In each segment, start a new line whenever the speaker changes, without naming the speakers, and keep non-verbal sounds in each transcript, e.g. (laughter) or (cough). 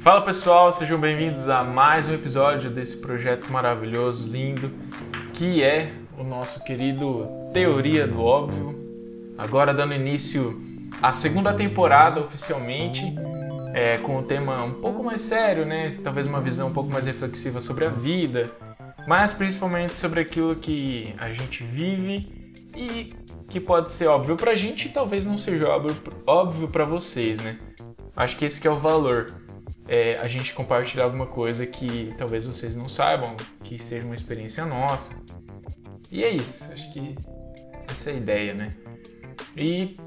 Fala pessoal, sejam bem-vindos a mais um episódio desse projeto maravilhoso, lindo, que é o nosso querido Teoria do Óbvio. Agora dando início à segunda temporada oficialmente, é, com um tema um pouco mais sério, né? Talvez uma visão um pouco mais reflexiva sobre a vida, mas principalmente sobre aquilo que a gente vive e que pode ser óbvio pra gente e talvez não seja óbvio, óbvio pra vocês, né? Acho que esse que é o valor. É a gente compartilhar alguma coisa que talvez vocês não saibam, que seja uma experiência nossa. E é isso, acho que essa é a ideia, né? E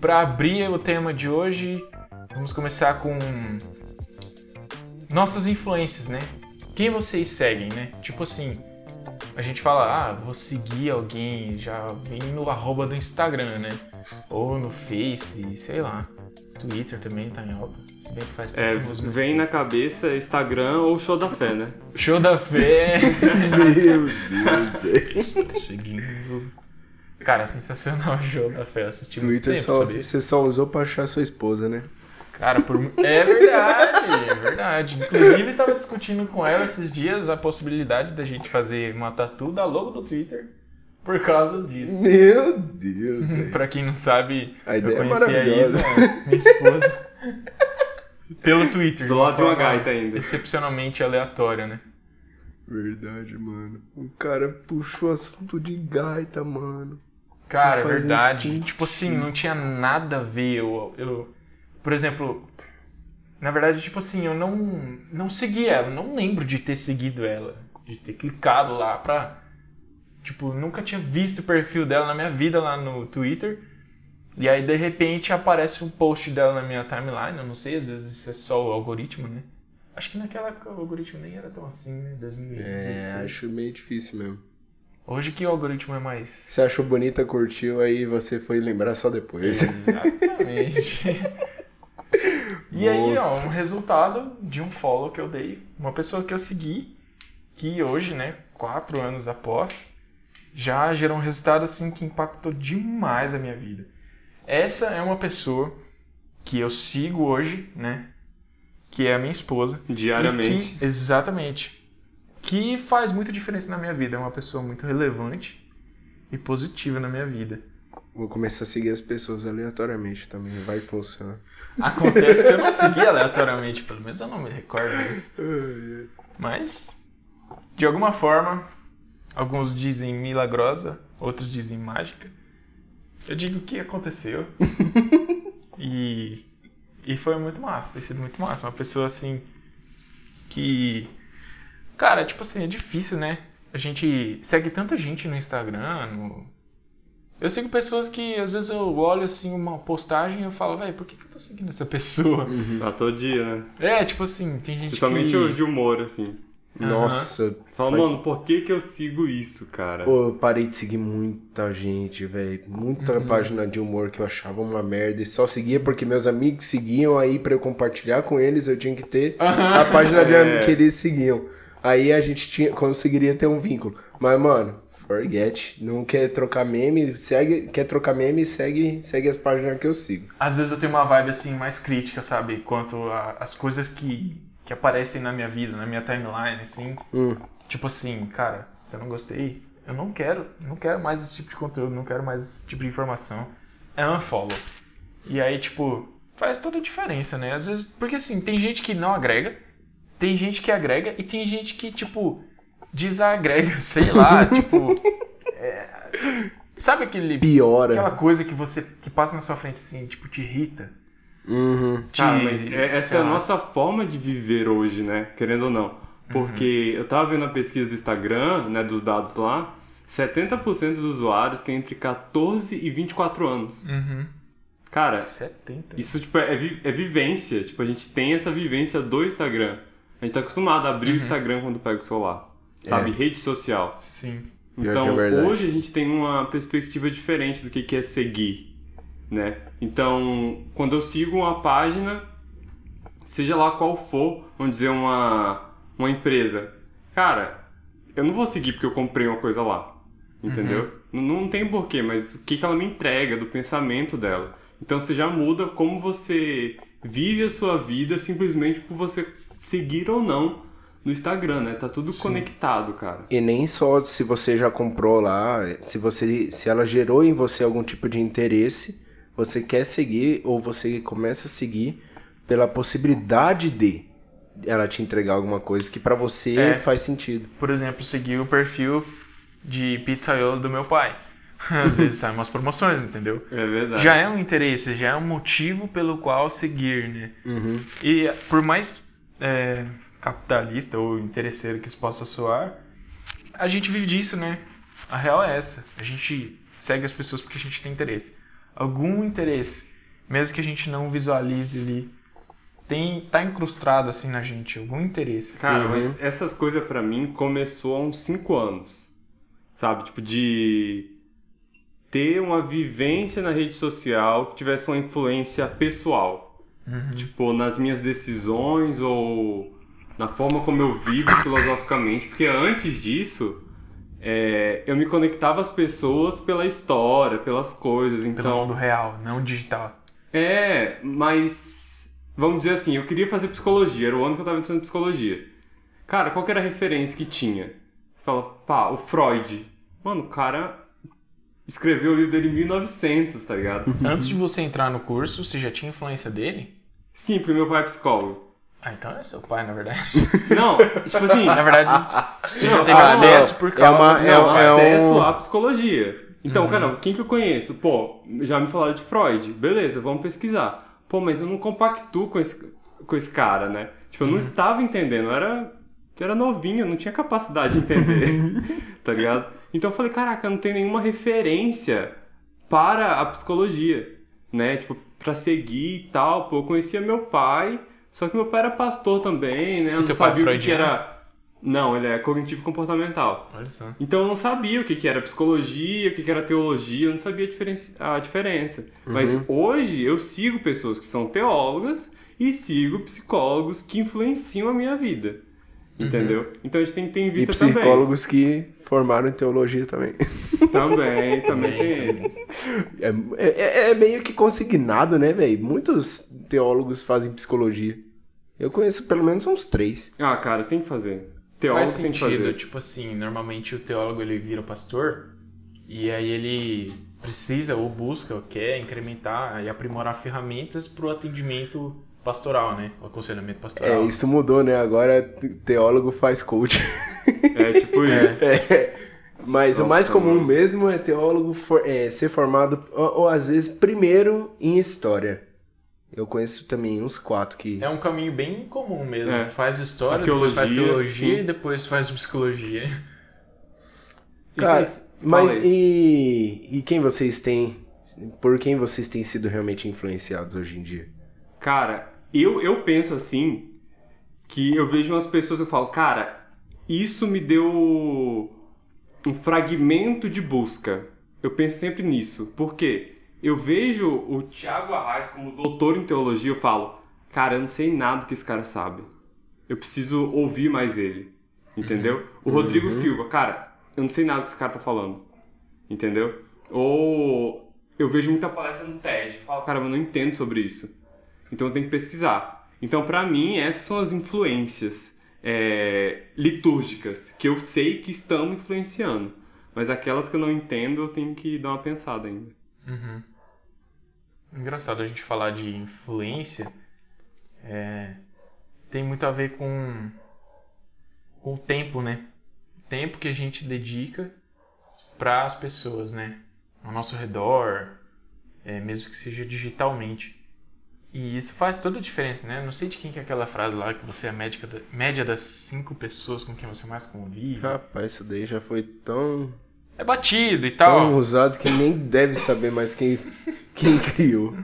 para abrir o tema de hoje, vamos começar com nossas influências, né? Quem vocês seguem, né? Tipo assim, a gente fala, ah, vou seguir alguém, já vem no arroba do Instagram, né? Ou no Face, sei lá. Twitter também tá em alta. Se bem que faz
tempo. É, vem na cabeça Instagram ou Show da Fé, né?
Show da Fé!
Meu Deus!
Estou seguindo. Cara, sensacional Show da Fé. Assisti
Twitter
tempo,
só,
sabia?
você só usou pra achar sua esposa, né?
Cara, por... é verdade, é verdade. Inclusive, tava discutindo com ela esses dias a possibilidade da gente fazer uma tatu da logo do Twitter por causa disso.
Meu Deus. (laughs)
pra quem não sabe,
A
eu
é
conheci a
maravilhosa.
Isa, minha esposa, (laughs) pelo Twitter.
Do lado de uma gaita ainda.
Excepcionalmente aleatória, né?
Verdade, mano. O cara puxou assunto de gaita, mano.
Cara, é verdade.
sentido.
Tipo assim, não tinha nada a ver. Eu, eu, por exemplo, na verdade, tipo assim, eu não, não segui ela. Não lembro de ter seguido ela. De ter clicado lá pra. Tipo, nunca tinha visto o perfil dela na minha vida lá no Twitter. E aí, de repente, aparece um post dela na minha timeline. Eu não sei, às vezes isso é só o algoritmo, né? Acho que naquela época o algoritmo nem era tão assim, né? 2016.
É, acho meio difícil mesmo.
Hoje que o algoritmo é mais.
Você achou bonita, curtiu, aí você foi lembrar só depois.
Exatamente. (laughs) e aí, ó, um resultado de um follow que eu dei. Uma pessoa que eu segui, que hoje, né, quatro anos após, já gerou um resultado assim que impactou demais a minha vida. Essa é uma pessoa que eu sigo hoje, né? Que é a minha esposa.
Diariamente.
Que- exatamente. Que faz muita diferença na minha vida. É uma pessoa muito relevante e positiva na minha vida.
Vou começar a seguir as pessoas aleatoriamente também, vai funcionar.
Acontece que eu não segui aleatoriamente, pelo menos eu não me recordo disso. (laughs) Mas, de alguma forma, alguns dizem milagrosa, outros dizem mágica. Eu digo que aconteceu. (laughs) e, e foi muito massa, tem sido muito massa. Uma pessoa assim que. Cara, tipo assim, é difícil, né? A gente segue tanta gente no Instagram, no, eu sigo pessoas que às vezes eu olho assim uma postagem e eu falo, velho, por que, que eu tô seguindo essa pessoa?
Tá todo dia, né?
É, tipo assim, tem gente
Principalmente
que...
os de humor, assim.
Nossa.
Fala,
faz-
mano, por que que eu sigo isso, cara?
Pô, eu parei de seguir muita gente, velho. Muita
Uhum.
página de humor que eu achava uma merda. E só seguia porque meus amigos seguiam aí pra eu compartilhar com eles. Eu tinha que ter a página de
É.
que eles seguiam. Aí a gente tinha, conseguiria ter um vínculo. Mas, mano, forget. Não quer trocar meme, segue. Quer trocar meme, segue, segue as páginas que eu sigo.
Às vezes eu tenho uma vibe assim mais crítica, sabe? Quanto a- as coisas que, que aparecem na minha vida, na minha timeline, assim.
Hum.
Tipo assim, cara, se eu não gostei, eu não quero, não quero mais esse tipo de conteúdo, não quero mais esse tipo de informação. É unfollow. E aí, tipo, faz toda a diferença, né? Às vezes, porque assim, tem gente que não agrega, tem gente que agrega e tem gente que, tipo, desagrega, (laughs) sei lá, (laughs) tipo. é, sabe aquele.
Piora.
Aquela coisa que você. que passa na sua frente assim, tipo, te irrita.
Uhum.
Cara,
te-
mas é- essa
sei
é a nossa forma de viver hoje, né? Querendo ou não. Porque eu tava vendo a pesquisa do Instagram, né, dos dados lá, 70% dos usuários têm entre 14 e 24 anos.
Uhum.
Cara,
70.
isso tipo, é, vi- é vivência. Tipo, a gente tem essa vivência do Instagram. A gente tá acostumado a abrir o Instagram quando pega o celular. Sabe?
É.
Rede social.
Sim.
Pior
Então,
é
hoje a gente tem uma perspectiva diferente do que que é seguir, né? Então, quando eu sigo uma página, seja lá qual for, vamos dizer, uma, uma empresa, cara, eu não vou seguir porque eu comprei uma coisa lá, entendeu? Não, não tem porquê, mas o que, que ela me entrega, do pensamento dela. Então, você já muda como você vive a sua vida simplesmente por você seguir ou não no Instagram, né? Tá tudo conectado, cara.
E nem só se você já comprou lá, se você se ela gerou em você algum tipo de interesse, você quer seguir ou você começa a seguir pela possibilidade de ela te entregar alguma coisa que pra você
É.
faz sentido.
Por exemplo, seguir o perfil de pizzaiolo do meu pai. (laughs) Às vezes saem umas promoções, entendeu?
É verdade.
Já é um interesse, já é um motivo pelo qual seguir, né?
Uhum.
E por mais é, capitalista ou interesseiro que isso possa soar, a gente vive disso, né? A real é essa. A gente segue as pessoas porque a gente tem interesse. Algum interesse, mesmo que a gente não visualize ali, tem, tá incrustado assim na gente, algum interesse.
Cara,
Uhum.
mas essas coisas pra mim começou há uns 5 anos. Sabe? Tipo, de ter uma vivência na rede social que tivesse uma influência pessoal. Tipo, nas minhas decisões ou na forma como eu vivo filosoficamente. Porque antes disso, é, eu me conectava às pessoas pela história, pelas coisas.
Pelo
Então,
mundo real, não digital.
é, mas vamos dizer assim, eu queria fazer psicologia, era o ano que eu tava entrando em psicologia. Cara, qual que era a referência que tinha? Você fala, pá, o Freud. Mano, o cara escreveu o livro dele em 1900, tá ligado?
Antes de você entrar no curso, você já tinha influência dele?
Sim, porque meu pai é psicólogo.
Ah, então é seu pai, na verdade. (laughs)
Não, tipo assim,
na verdade, você já
Não,
teve
ah,
acesso
não.
por
É
causa
uma-
do
é
seu
um-
pai.
é
acesso
um-
à psicologia. Então, cara, quem que eu conheço? Pô, já me falaram de Freud. Beleza, vamos pesquisar. Pô, mas eu não compactuo com esse, com esse cara, né? Tipo, eu não tava entendendo. Eu era, eu era novinho, eu não tinha capacidade de entender. (laughs) tá ligado? Então eu falei, caraca, eu não tenho nenhuma referência para a psicologia, né? Tipo, pra seguir e tal. Pô, eu conhecia meu pai, só que meu pai era pastor também, né? Eu não
seu pai é
sabia o que que era... Não, ele é cognitivo comportamental.
Olha só.
Então eu não sabia o que, que era psicologia, o que, que era teologia, eu não sabia a diferença. A diferença. Mas hoje eu sigo pessoas que são teólogas e sigo psicólogos que influenciam a minha vida. Entendeu? Então a gente tem que ter em
E
vista também.
psicólogos que formaram em teologia também. (laughs)
Também, também tem esses.
É, é- é meio que consignado, né, velho? Muitos teólogos fazem psicologia. Eu conheço pelo menos uns três.
Ah, cara, tem que fazer. Teólogo
Faz
tem que
sentido,
fazer.
tipo assim, normalmente o teólogo ele vira pastor e aí ele precisa ou busca ou quer incrementar e aprimorar ferramentas para o atendimento pastoral, né? O aconselhamento
É,
pastoral.
isso mudou, né? Agora teólogo faz coach.
É tipo (laughs) isso.
É, Mas o
Nossa,
mais comum
mano.
mesmo é teólogo for- é, ser formado, ou, ou às vezes, primeiro em história. Eu conheço também uns quatro que.
É um caminho bem comum mesmo.
É.
Faz história, depois faz
Teologia,
teologia
sim.
e depois faz psicologia.
Cara,
vocês-
mas e, e quem vocês têm. Por quem vocês têm sido realmente influenciados hoje em dia?
Cara, eu, eu penso assim que eu vejo umas pessoas e eu falo, cara, isso me deu um fragmento de busca. Eu penso sempre nisso. Por quê? Eu vejo o Tiago Arraes como doutor em teologia, eu falo, cara, eu não sei nada que esse cara sabe. Eu preciso ouvir mais ele. Entendeu? O Rodrigo Silva, cara, eu não sei nada que esse cara tá falando. Entendeu? Ou eu vejo muita palestra no TED, eu falo, cara, eu não entendo sobre isso. Então eu tenho que pesquisar. Então, pra mim, essas são as influências é, litúrgicas que eu sei que estão me influenciando. Mas aquelas que eu não entendo, eu tenho que dar uma pensada ainda.
Engraçado a gente falar de influência. é, tem muito a ver com, com o tempo, né? Tempo que a gente dedica para as pessoas, né? Ao nosso redor, é, mesmo que seja digitalmente. E isso faz toda a diferença, né? Não sei de quem que é aquela frase lá que você é a médica da- média das cinco pessoas com quem você mais convive.
Rapaz, isso daí já foi tão,
É batido e
tão
tal.
usado que nem deve saber mais quem, quem criou.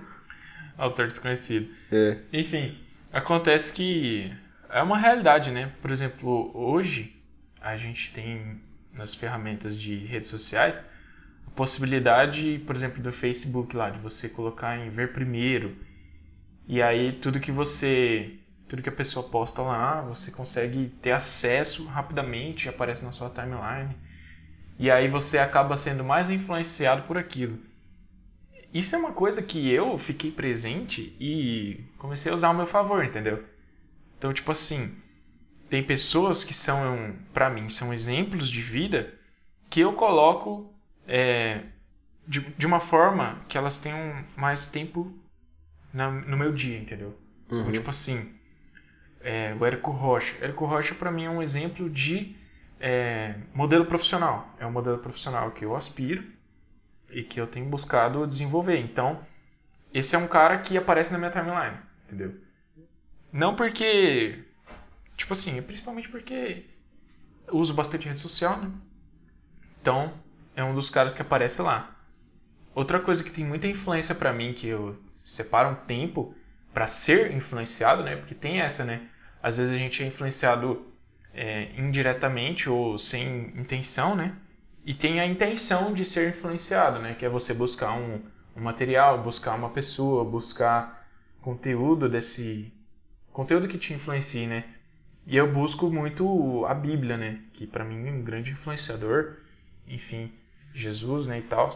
Autor desconhecido.
É.
Enfim, acontece que é uma realidade, né? Por exemplo, hoje a gente tem nas ferramentas de redes sociais a possibilidade, por exemplo, do Facebook lá, de você colocar em ver primeiro. E aí tudo que você. Tudo que a pessoa posta lá, você consegue ter acesso rapidamente, aparece na sua timeline. E aí você acaba sendo mais influenciado por aquilo. isso é uma coisa que eu fiquei presente e comecei a usar ao meu favor, entendeu? Então, tipo assim, tem pessoas que são, para mim, são exemplos de vida que eu coloco é, de, de uma forma que elas tenham mais tempo na, no meu dia, entendeu? Então,
Uhum.
tipo assim, é, o Érico Rocha. Érico Rocha, para mim, é um exemplo de é, modelo profissional. É um modelo profissional que eu aspiro e que eu tenho buscado desenvolver. Então, esse é um cara que aparece na minha timeline, entendeu? Não porque. Tipo assim, principalmente porque uso bastante rede social, né? Então, é um dos caras que aparece lá. Outra coisa que tem muita influência pra mim, que eu separo um tempo pra ser influenciado, né? Porque tem essa, né? Às vezes a gente é influenciado é, indiretamente ou sem intenção, né? E tem a intenção de ser influenciado, né? Que é você buscar um, um material, buscar uma pessoa, buscar conteúdo desse... Conteúdo que te influencie, né? E eu busco muito a Bíblia, né? Que pra mim é um grande influenciador. Enfim, Jesus, né? E tal.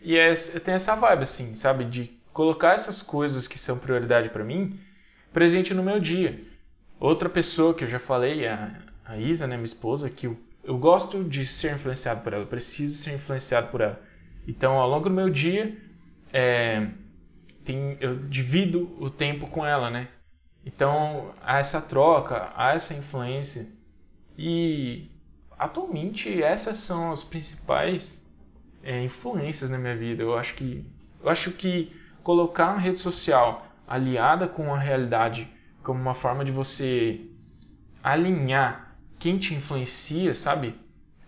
E é, tenho essa vibe, assim, sabe? De colocar essas coisas que são prioridade pra mim presente no meu dia. Outra pessoa que eu já falei, a, a Isa, né? Minha esposa, que eu, eu gosto de ser influenciado por ela. Eu preciso ser influenciado por ela. Então, ao longo do meu dia, é, tem, eu divido o tempo com ela, né? Então, há essa troca, há essa influência. E atualmente essas são as principais é, influências na minha vida. Eu acho que eu acho que colocar uma rede social aliada com a realidade como uma forma de você alinhar quem te influencia, sabe?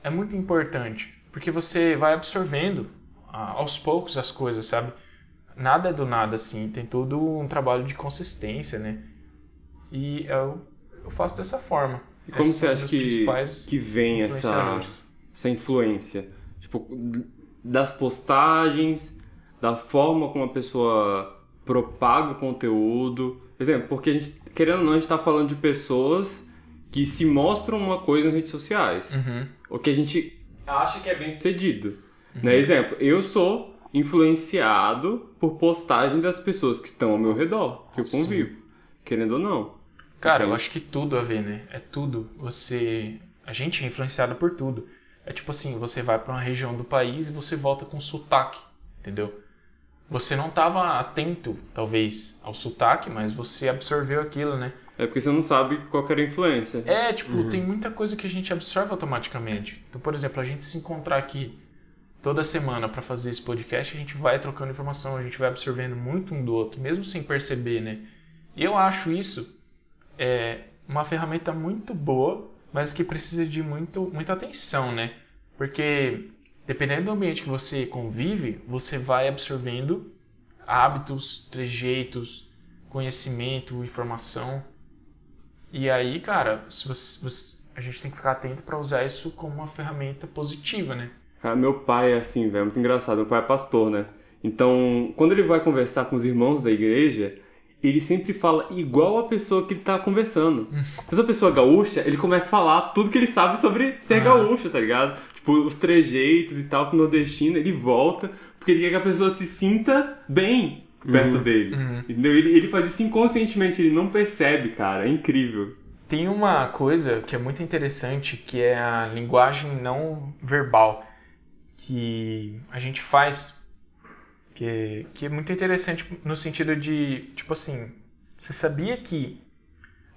É muito importante, porque você vai absorvendo ah, aos poucos as coisas, sabe? Nada é do nada assim, tem todo um trabalho de consistência, né? E eu, eu faço dessa forma.
E como
Esses
você acha que, que vem essa, essa influência? Tipo, das postagens, da forma como a pessoa propaga o conteúdo. Por exemplo, porque a gente, querendo ou não, a gente tá falando de pessoas que se mostram uma coisa nas redes sociais.
Uhum.
O que a gente acha que é bem sucedido. Né? Exemplo, eu sou influenciado por postagem das pessoas que estão ao meu redor, que eu convivo. Querendo ou não.
Cara, eu
Entende?
acho que tudo a ver, né? É tudo. Você. A gente é influenciado por tudo. É tipo assim, você vai pra uma região do país e você volta com sotaque, entendeu? Você não tava atento, talvez, ao sotaque, mas você absorveu aquilo, né?
É porque você não sabe qual era a influência.
É, tipo, tem muita coisa que a gente absorve automaticamente. Então, por exemplo, a gente se encontrar aqui toda semana pra fazer esse podcast, a gente vai trocando informação, a gente vai absorvendo muito um do outro, mesmo sem perceber, né? E eu acho isso é, uma ferramenta muito boa, mas que precisa de muito, muita atenção, né? Porque dependendo do ambiente que você convive, você vai absorvendo hábitos, trejeitos, conhecimento, informação. E aí, cara, você- você- a gente tem que ficar atento para usar isso como uma ferramenta positiva, né?
Cara, meu pai é assim, velho, muito engraçado. Meu pai é pastor, né? Então, quando ele vai conversar com os irmãos da igreja, ele sempre fala igual a pessoa que ele tá conversando. Se essa pessoa é gaúcha, ele começa a falar tudo que ele sabe sobre ser gaúcho, tá ligado? Tipo, os trejeitos e tal, com o nordestino, ele volta, porque ele quer que a pessoa se sinta bem perto dele. Entendeu? Ele, ele faz isso inconscientemente, ele não percebe, cara. É incrível.
Tem uma coisa que é muito interessante, que é a linguagem não verbal, que a gente faz, que, que é muito interessante no sentido de, tipo assim, você sabia que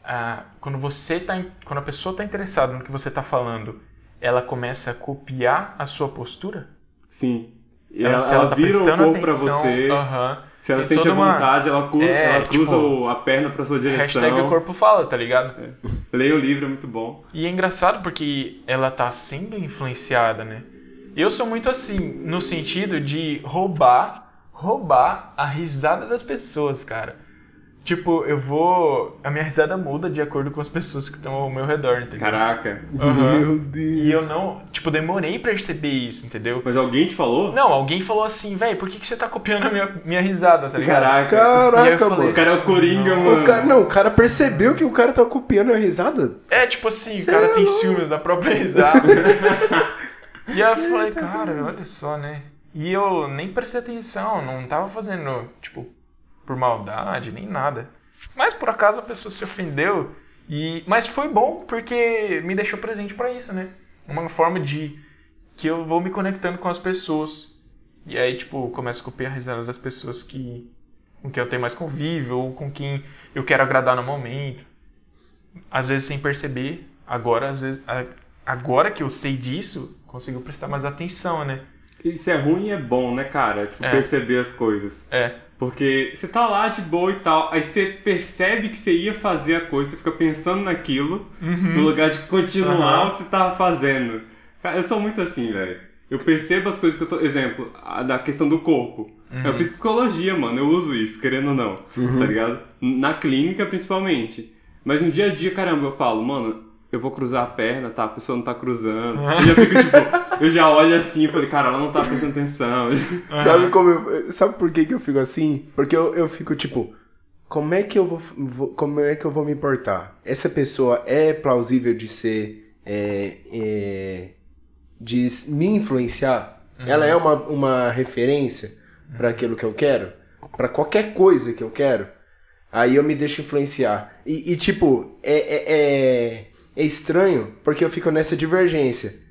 ah, quando você tá, quando a pessoa está interessada no que você está falando, ela começa a copiar a sua postura?
Sim. E ela,
se
ela
tá
vira o
prestando
corpo pra
atenção,
você. Se ela
tem
sente a
toda uma-
vontade, ela, cru-
É,
ela cruza
tipo,
a perna pra sua direção.
Hashtag o corpo fala, tá ligado?
Leia o livro, é muito bom.
E é engraçado porque ela tá sendo influenciada, né? Eu sou muito assim, no sentido de roubar, roubar a risada das pessoas, cara. Tipo, eu vou. A minha risada muda de acordo com as pessoas que estão ao meu redor, entendeu?
Caraca.
Aham.
Meu Deus.
E eu não. Tipo, demorei pra perceber isso, entendeu?
Mas alguém te falou?
Não, alguém falou assim, velho, por que, que você tá copiando a minha, minha risada, tá ligado?
Caraca.
Caraca, mano.
O cara é o Coringa,
não.
mano.
O cara, não, o cara percebeu que o cara tá copiando a risada.
É, tipo assim,
Cê
o cara
é
tem ciúmes da própria risada. (laughs) e aí eu falei, cara, olha só, né? E eu nem prestei atenção, não tava fazendo, tipo, por maldade, nem nada. Mas por acaso a pessoa se ofendeu. E... Mas foi bom porque me deixou presente para isso, né? Uma forma de que eu vou me conectando com as pessoas. E aí, tipo, começo a copiar a risada das pessoas que com quem eu tenho mais convívio ou com quem eu quero agradar no momento. Às vezes sem perceber, agora às vezes agora que eu sei disso, consigo prestar mais atenção, né?
Isso é ruim e é bom, né, cara? Tipo,
É.
perceber as coisas.
É.
Porque você tá lá de boa e tal, aí você percebe que você ia fazer a coisa, você fica pensando naquilo, no lugar de continuar
Aham.
o que você tava fazendo. Cara, eu sou muito assim, velho. Eu percebo as coisas que eu tô. Exemplo, a da questão do corpo. Eu fiz psicologia, mano, eu uso isso, querendo ou não, tá ligado? Na clínica, principalmente. Mas no dia a dia, caramba, eu falo, mano, eu vou cruzar a perna, tá? A pessoa não tá cruzando. Eu já fico, tipo, eu já olho assim e falei, cara, ela não tá prestando atenção.
Sabe como eu- sabe por que, que eu fico assim? Porque eu, eu fico tipo, como é que eu vou, vou- como é que eu vou me importar? Essa pessoa é plausível de ser é, é, de me influenciar? Ela é uma, uma referência para aquilo que eu quero? Para qualquer coisa que eu quero? Aí eu me deixo influenciar. E, e, tipo, é, é, é, é estranho porque eu fico nessa divergência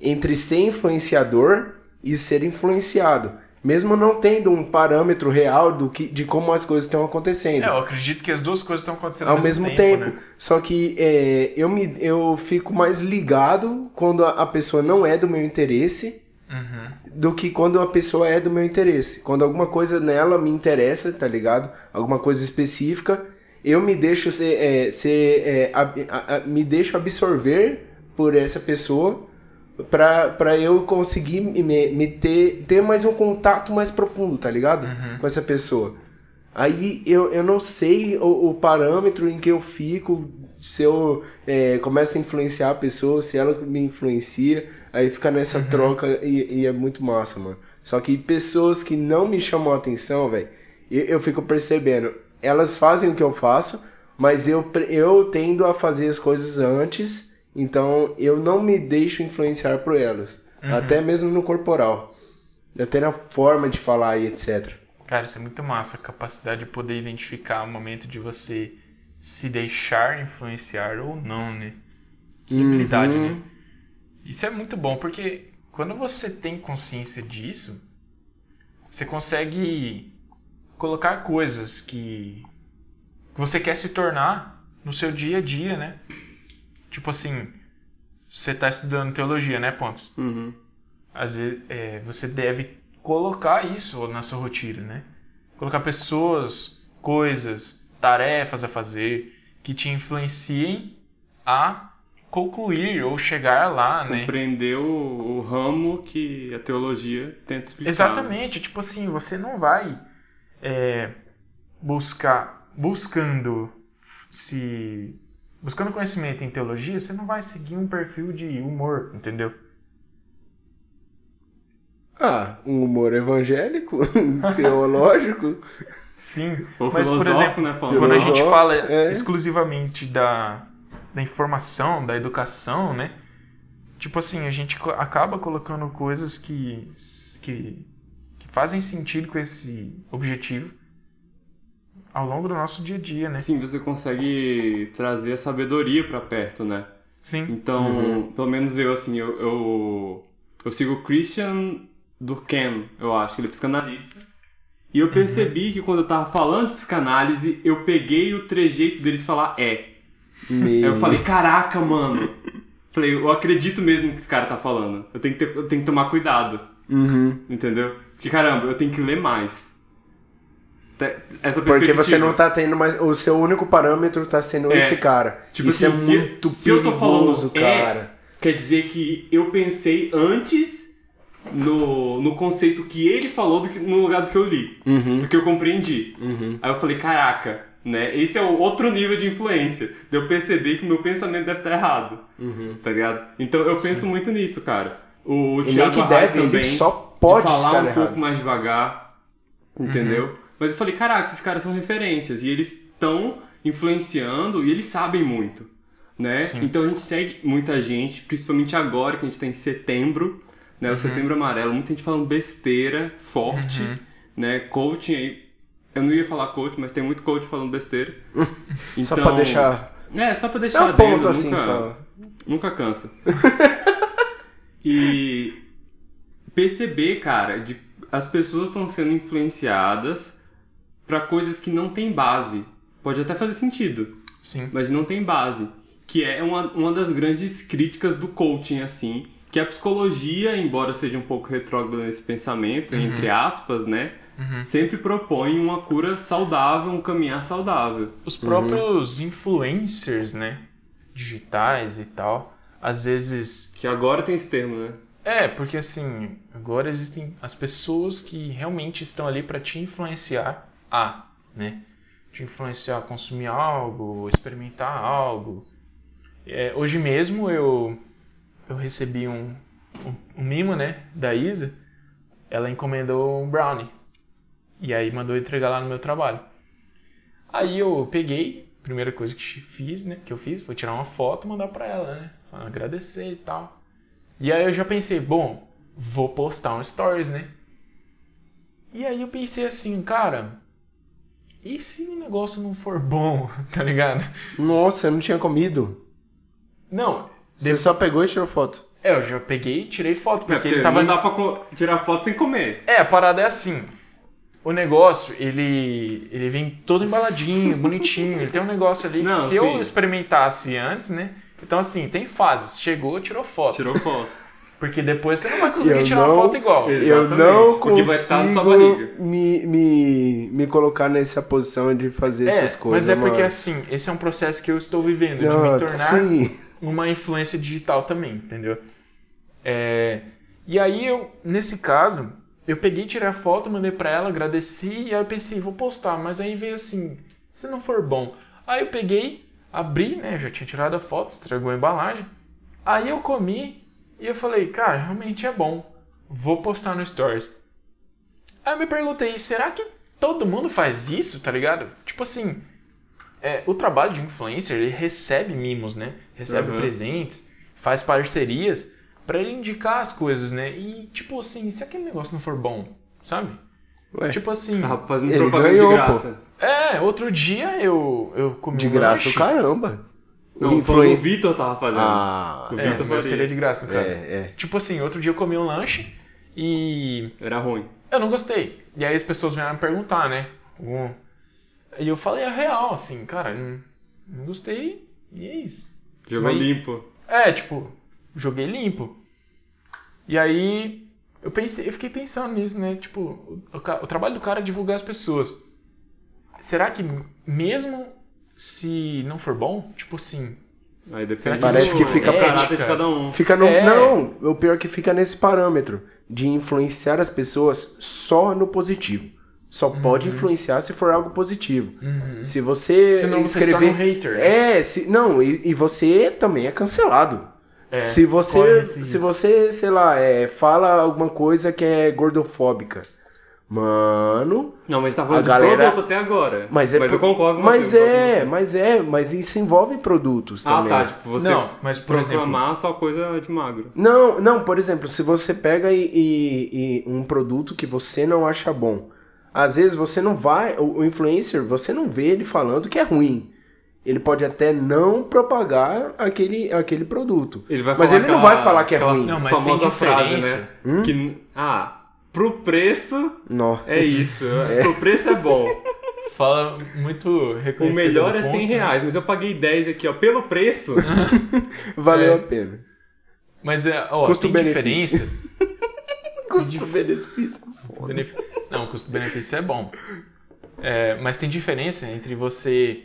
entre ser influenciador e ser influenciado. Mesmo não tendo um parâmetro real do que, de como as coisas estão acontecendo.
É, eu acredito que as duas coisas estão acontecendo
ao mesmo tempo.
né?
Só que é, eu, me, eu fico mais ligado quando a, a pessoa não é do meu interesse
Uhum.
do que quando a pessoa é do meu interesse. Quando alguma coisa nela me interessa, tá ligado? Alguma coisa específica, eu me deixo ser, é, ser é, ab- a- a- me deixo absorver por essa pessoa pra, pra eu conseguir me, me ter, ter mais um contato mais profundo, tá ligado? Com essa pessoa. Aí eu, eu não sei o, o parâmetro em que eu fico, se eu é, começo a influenciar a pessoa, se ela me influencia, aí fica nessa troca e, e é muito massa, mano. Só que pessoas que não me chamam a atenção, velho, eu, eu fico percebendo, elas fazem o que eu faço, mas eu, eu tendo a fazer as coisas antes, então eu não me deixo influenciar por elas, até mesmo no corporal, até na forma de falar e etc.
Cara, isso é muito massa, a capacidade de poder identificar o momento de você se deixar influenciar ou não, né? Que habilidade,
Uhum.
né? Isso é muito bom, porque quando você tem consciência disso, você consegue colocar coisas que você quer se tornar no seu dia a dia, né? Tipo assim, você está estudando teologia, né, Pontos?
Uhum.
às vezes é, você deve colocar isso na sua rotina, né? Colocar pessoas, coisas, tarefas a fazer que te influenciem a concluir ou chegar lá, né?
Compreender o, o ramo que a teologia tenta explicar.
Exatamente, tipo assim, você não vai é, buscar, buscando se buscando conhecimento em teologia, você não vai seguir um perfil de humor, entendeu?
Ah, um humor evangélico, (laughs) teológico.
Sim,
Ou
mas por
filosófico,
exemplo,
né?
Quando a gente fala
é.
exclusivamente da, da informação, da educação, né? Tipo assim, a gente acaba colocando coisas que, que fazem sentido com esse objetivo ao longo do nosso dia a dia, né?
Assim, você consegue trazer a sabedoria pra perto, né?
Sim.
Então, pelo menos eu, assim, eu, eu, eu sigo o Christian Durkheim, eu acho, que ele é psicanalista. E eu percebi que quando eu tava falando de psicanálise, eu peguei o trejeito dele de falar é. Aí eu falei, caraca, mano. Falei, eu acredito mesmo no que esse cara tá falando. Eu tenho que, ter- eu tenho que tomar cuidado.
Uhum.
Entendeu? Porque, caramba, eu tenho que ler mais. Essa
Porque você não tá tendo mais. O seu único parâmetro tá sendo
É.
esse cara.
Tipo
Isso
assim,
é
se-
muito
se eu tô
perigoso,
falando é,
cara.
Quer dizer que eu pensei antes no, no conceito que ele falou do que, no lugar do que eu li,
Uhum.
do que eu compreendi. Aí eu falei, caraca, né? Esse é o outro nível de influência. De eu perceber que o meu pensamento deve estar errado. Tá ligado? Então eu penso muito nisso, cara. O
nem
Thiago
que
Arraes também.
ele só pode
de falar
estar
um
errado.
pouco mais devagar, entendeu? Mas eu falei, caraca, esses caras são referências e eles estão influenciando e eles sabem muito, né?
Sim.
Então a gente segue muita gente, principalmente agora que a gente tá em setembro, né? O Setembro Amarelo, muita gente falando besteira, forte, né? Coaching aí. Eu não ia falar coach, mas tem muito coach falando besteira. (laughs)
Só pra deixar.
É, só pra
É
deixar
um ponto
dentro,
assim
nunca,
só.
Nunca cansa. (laughs) e perceber, cara, de as pessoas estão sendo influenciadas pra coisas que não tem base. Pode até fazer sentido,
Sim.
mas não tem base. Que é uma, uma das grandes críticas do coaching, assim. Que a psicologia, embora seja um pouco retrógrada nesse pensamento, entre aspas, né? Sempre propõe uma cura saudável, um caminhar saudável.
Os próprios influencers, né? Digitais e tal. Às vezes.
Que agora tem esse termo, né?
É, porque assim, agora existem as pessoas que realmente estão ali para te influenciar a, né? Te influenciar a consumir algo, experimentar algo. É, hoje mesmo eu, eu recebi um, um, um mimo, né? Da Isa. Ela encomendou um brownie. E aí mandou entregar lá no meu trabalho. Aí eu peguei, primeira coisa que fiz, né, que eu fiz, foi tirar uma foto e mandar pra ela, né? Agradecer e tal. E aí eu já pensei, bom, vou postar um stories, né? E aí eu pensei assim, cara, e se o negócio não for bom, (laughs) tá ligado?
Nossa, eu não tinha comido.
Não,
Você só pegou e tirou foto.
é, eu já peguei e tirei foto,
É,
porque ele tava...
não dá pra co- tirar foto sem comer.
É, a parada é assim. O negócio, ele, ele vem todo embaladinho, bonitinho. Ele tem um negócio ali que
Não,
se
sim.
eu experimentasse antes, né? Então, assim, tem fases. Chegou, tirou foto.
Tirou foto. (laughs)
Porque depois você não vai conseguir
Eu
tirar uma
não-
foto igual.
Exato.
Eu
Exatamente,
não
porque vai estar na sua
consigo
barriga.
me, me, me colocar nessa posição de fazer
É,
essas coisas.
mas é porque
mano.
assim, esse é um processo que eu estou vivendo, de
Não,
me tornar
sim.
uma influência digital também, entendeu? É, e aí eu, nesse caso, eu peguei, tirei a foto, mandei pra ela, agradeci, e aí eu pensei, vou postar, mas aí veio assim, se não for bom. Aí eu peguei, abri, né, já tinha tirado a foto, estragou a embalagem. Aí eu comi e eu falei, cara, realmente é bom, vou postar no Stories. Aí eu me perguntei, será que todo mundo faz isso, tá ligado? Tipo assim, é, o trabalho de influencer, ele recebe mimos, né? Recebe
Uhum.
presentes, faz parcerias pra ele indicar as coisas, né? E, tipo assim, se aquele negócio não for bom, sabe?
Ué,
Tipo assim,
Tava fazendo
Ele
propaganda
ganhou,
de
pô.
É, outro dia eu, eu comi
de
um
graça
lanche.
caramba.
Não,
O
o Vitor tava fazendo.
Ah,
O
É,
Vitor
o meu seria de graça, no caso.
é, é.
Tipo assim, outro dia eu comi um lanche e
Era ruim.
eu não gostei. E aí as pessoas vieram me perguntar, né? Um- E eu falei a real, assim, cara, não, não gostei e é isso.
Jogou
Mas-
limpo.
É, tipo, joguei limpo. E aí eu pensei, eu fiquei pensando nisso, né? Tipo, o, o trabalho do cara é divulgar as pessoas. Será que mesmo se não for bom, tipo assim,
Aí depende
Parece que fica-
caráter de cada um.
Fica no.
É.
Não, o pior é que fica nesse parâmetro de influenciar as pessoas só no positivo. Só
Uhum.
pode influenciar se for algo positivo. Se você
Senão você se
escrever.
um hater, né?
É, se, não, e, e você também é cancelado.
É,
se você, se você, sei lá, é, fala alguma coisa que é gordofóbica, mano,
Não, mas tá falando
A
de
galera-
produto até agora.
mas é,
eu
pro-
concordo com
mas
você. eu
é, mas é, mas isso envolve produtos
Ah,
também.
tá. Tipo, você
Não, mas, por
proclamar só coisa de magro.
Não, não, por exemplo, se você pega e, e- e um produto que você não acha bom, às vezes você não vai, o, o influencer, você não vê ele falando que é ruim. Ele pode até não propagar aquele, aquele produto.
Ele vai
mas ele não
aquela-
vai falar que é
aquela
ruim.
Não, mas tem
famosa frase,
diferença.
né? Que, ah, pro preço
Não.
é isso. (laughs) Pro preço é bom.
Fala muito
O
reconhecido
melhor
do
é 100
ponto, né?
reais, mas eu paguei 10 aqui, ó. Pelo preço, (laughs)
Valeu
É.
a pena.
Mas é, ó, tem
Custo-benefício.
diferença. (laughs)
Custo-benefício.
Benef- Não, o custo-benefício é bom. É, mas tem diferença entre você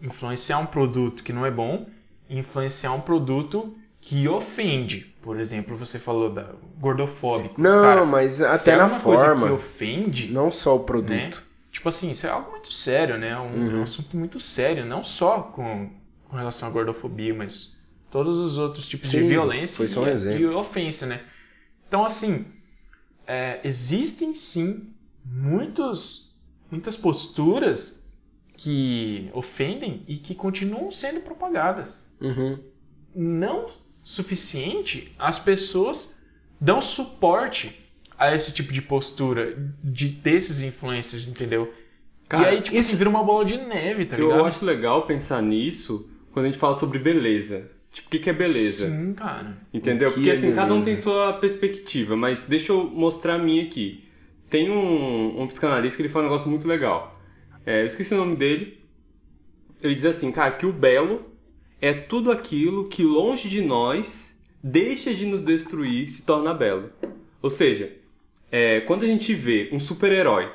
influenciar um produto que não é bom e influenciar um produto que ofende. Por exemplo, você falou da gordofóbico.
Não,
Cara,
mas até
é
na forma,
que ofende,
não só o produto.
né? Tipo assim, isso é algo muito sério, né? Um,
Uhum.
um assunto muito sério, não só com, com relação à gordofobia, mas todos os outros tipos de
Sim,
violência
foi só um
e,
exemplo.
e ofensa, né? Então, assim, é, existem sim muitos, muitas posturas que ofendem e que continuam sendo propagadas.
Uhum.
Não suficiente as pessoas dão suporte a esse tipo de postura de desses influencers, entendeu?
Cara,
e aí, tipo, isso vira uma bola de neve, tá ligado?
Eu acho legal pensar nisso quando a gente fala sobre beleza. Tipo, o que, que é beleza?
Sim, cara.
Entendeu? Porque
é
assim, cada um
beleza?
tem sua perspectiva, mas deixa eu mostrar a minha aqui. Tem um, um psicanalista que ele fala um negócio muito legal. É, eu esqueci o nome dele. Ele diz assim, cara, que o belo é tudo aquilo que longe de nós deixa de nos destruir se torna belo. Ou seja, é, quando a gente vê um super-herói,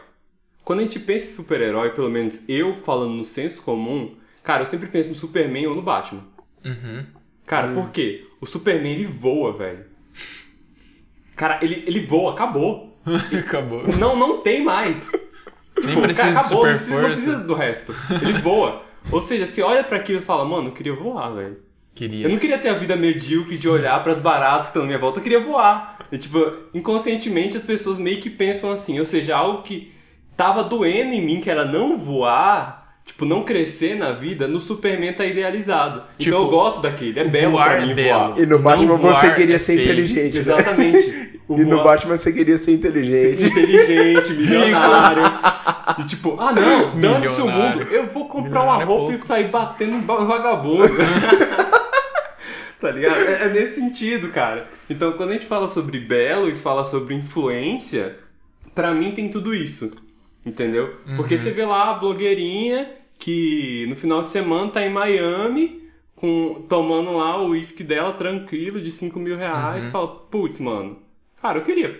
quando a gente pensa em super-herói, pelo menos eu falando no senso comum, cara, eu sempre penso no Superman ou no Batman.
Uhum.
Cara, por quê? O Superman ele voa, velho. Cara, ele, ele voa, acabou. (laughs)
Acabou.
Não, não tem mais.
Nem
Pô,
precisa
cara,
de
acabou,
super
não precisa, não precisa do resto. Ele voa. Ou seja, você olha pra aquilo e fala, mano, eu queria voar, velho.
Queria.
Eu não queria ter a vida medíocre de olhar pras baratas que estão na minha volta, eu queria voar. E, tipo, inconscientemente as pessoas meio que pensam assim, ou seja, algo que tava doendo em mim, que era não voar, tipo, não crescer na vida, no Superman tá idealizado.
Tipo,
então eu gosto daquele, é belo
voar
pra
é
mim
belo.
voar.
E no
Não
Batman você queria
é
ser
feio.
inteligente. né?
Exatamente. (laughs) O
E no
voar-
Batman você queria ser
ser
inteligente.
inteligente, (laughs) milionário. E tipo, ah não, dane-se o mundo, eu vou comprar uma
é
roupa
pouco.
e sair batendo em ba- vagabundo. (laughs) tá ligado? É, é nesse sentido, cara. Então, quando a gente fala sobre belo e fala sobre influência, pra mim tem tudo isso. Entendeu? Porque você vê lá a blogueirinha que no final de semana tá em Miami. Com, tomando lá o uísque dela tranquilo de 5 mil reais, e fala, putz, mano, cara, eu queria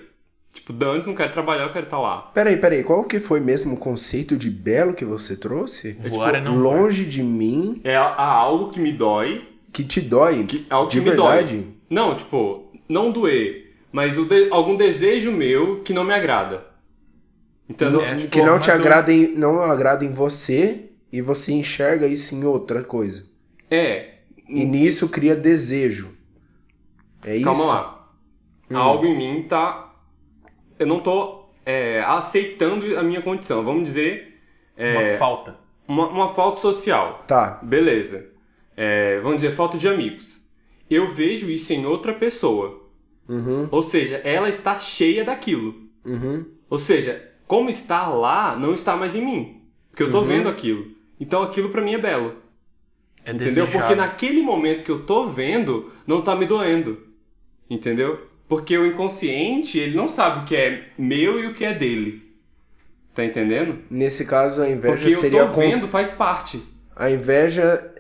Tipo, Dantes, não quero trabalhar, eu quero estar lá.
Peraí, peraí, qual que foi mesmo o conceito de belo que você trouxe?
Voar é não voar.
Longe de mim,
É a- a algo que me dói,
que te dói.
que, algo
de
que me
verdade.
dói. Não, tipo, não doer, mas o de- algum desejo meu que não me agrada. Então,
Não-
É, tipo,
que não te agrada em, não agrada em você e você enxerga isso em outra coisa.
é,
E nisso cria desejo. É isso?
calma lá. Algo em mim tá. Eu não tô é, aceitando a minha condição. Vamos dizer,
Uma falta.
uma, uma falta social.
Tá.
Beleza. É, vamos dizer, falta de amigos. Eu vejo isso em outra pessoa.
Uhum,
Ou seja, ela está cheia daquilo.
uhum.
Ou seja, como está lá, não está mais em mim. Porque eu tô
Uhum.
vendo aquilo. Então aquilo pra mim é belo.
É
entendeu?
desejado.
Porque naquele momento que eu tô vendo, não tá me doendo. Entendeu? Porque o inconsciente, ele não sabe o que é meu e o que é dele. Tá entendendo?
Nesse caso, a inveja
Porque eu
seria
tô
com-
vendo, faz parte.
a inveja.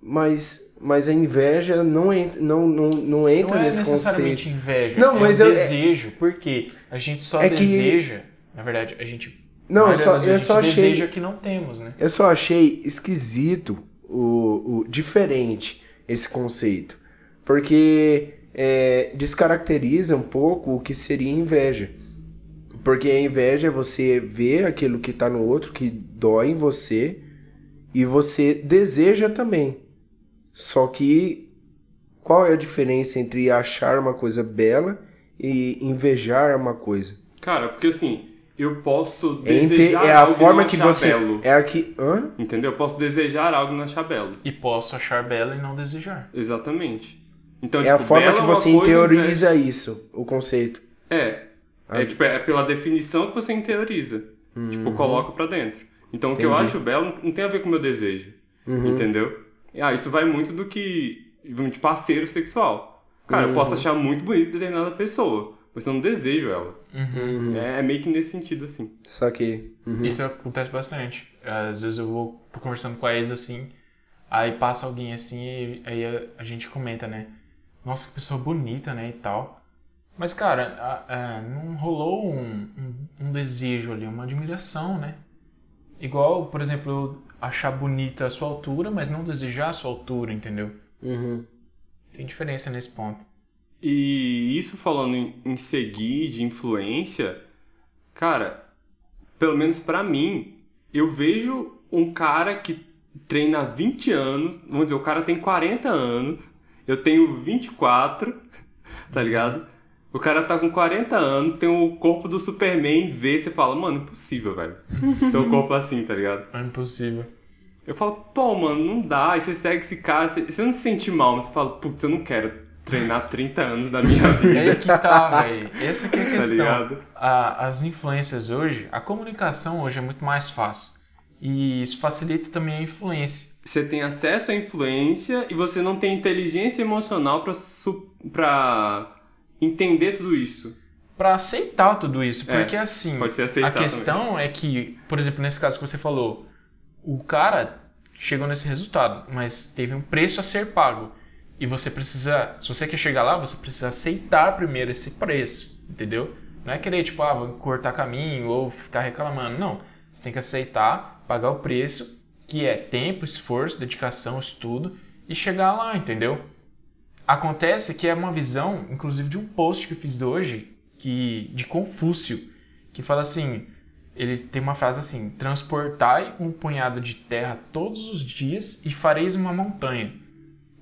Mas, mas a inveja não entra, não, não, não entra
Não é
nesse
necessariamente
conceito.
inveja.
Não,
é
mas
um
eu-
desejo. Porque a gente só
É que-
deseja. Na verdade, a gente.
Não, eu só, eu só
a gente
achei.
deseja que não temos, né?
Eu só achei esquisito, o, o diferente esse conceito. Porque é, descaracteriza um pouco o que seria inveja. Porque a inveja é você ver aquilo que tá no outro, que dói em você, e você deseja também. Só que qual é a diferença entre achar uma coisa bela e invejar uma coisa?
Cara, porque assim, eu posso
É,
desejar
é a
algo
forma
não
que
achar
você.
belo.
É a que. Hã?
Entendeu? Eu posso desejar algo e não achar belo.
E posso achar belo e não desejar.
Exatamente. Então,
É a
tipo,
forma
belo
que
é
você
coisa,
interioriza isso, o conceito.
É. É, tipo, é pela definição que você interioriza. Tipo, coloca pra dentro. Então, o que eu
Uhum. Entendi. Uhum.
acho belo não tem a ver com o meu desejo. Entendeu? Ah, isso vai muito do que. de parceiro sexual. Cara,
Uhum.
eu posso achar muito bonita determinada pessoa, mas eu não desejo ela.
Uhum.
É, é meio que nesse sentido, assim.
Saquei. Uhum.
Isso acontece bastante. Às vezes eu vou conversando com a ex assim, aí passa alguém assim, e aí a, a gente comenta, né? Nossa, que pessoa bonita, né? E tal. Mas, cara, a- a- não rolou um, um, um desejo ali, uma admiração, né? Igual, por exemplo, eu achar bonita a sua altura, mas não desejar a sua altura, entendeu?
Uhum.
Tem diferença nesse ponto.
E isso falando em, em seguir, de influência, cara, pelo menos pra mim, eu vejo um cara que treina há 20 anos, vamos dizer, o cara tem 40 anos, eu tenho 24, tá ligado? O cara tá com 40 anos, tem o corpo do Superman, vê, você fala, mano, impossível, velho. Ter um corpo assim, tá ligado?
É impossível.
Eu falo, pô, mano, não dá. Aí você segue esse cara, você, você não se sente mal, mas você fala, putz, eu não quero treinar 30 anos da minha (laughs) vida.
É aí que tá, velho. Essa que é a (laughs)
Tá
questão.
ligado?
A- as influências hoje, a comunicação hoje é muito mais fácil. E isso facilita também a influência.
Você tem acesso à influência e você não tem inteligência emocional pra, su- pra entender tudo isso.
Pra aceitar tudo isso.
É,
Porque assim,
ser aceitar
a questão é que, por exemplo, nesse caso que você falou, o cara chegou nesse resultado, mas teve um preço a ser pago. E você precisa, se você quer chegar lá, você precisa aceitar primeiro esse preço, entendeu? Não é querer, tipo, ah, vou cortar caminho ou ficar reclamando. Não. Você tem que aceitar, pagar o preço, que é tempo, esforço, dedicação, estudo, e chegar lá, entendeu? Acontece que é uma visão, inclusive, de um post que eu fiz hoje, que, de Confúcio, que fala assim: ele tem uma frase assim: transportai um punhado de terra todos os dias e fareis uma montanha.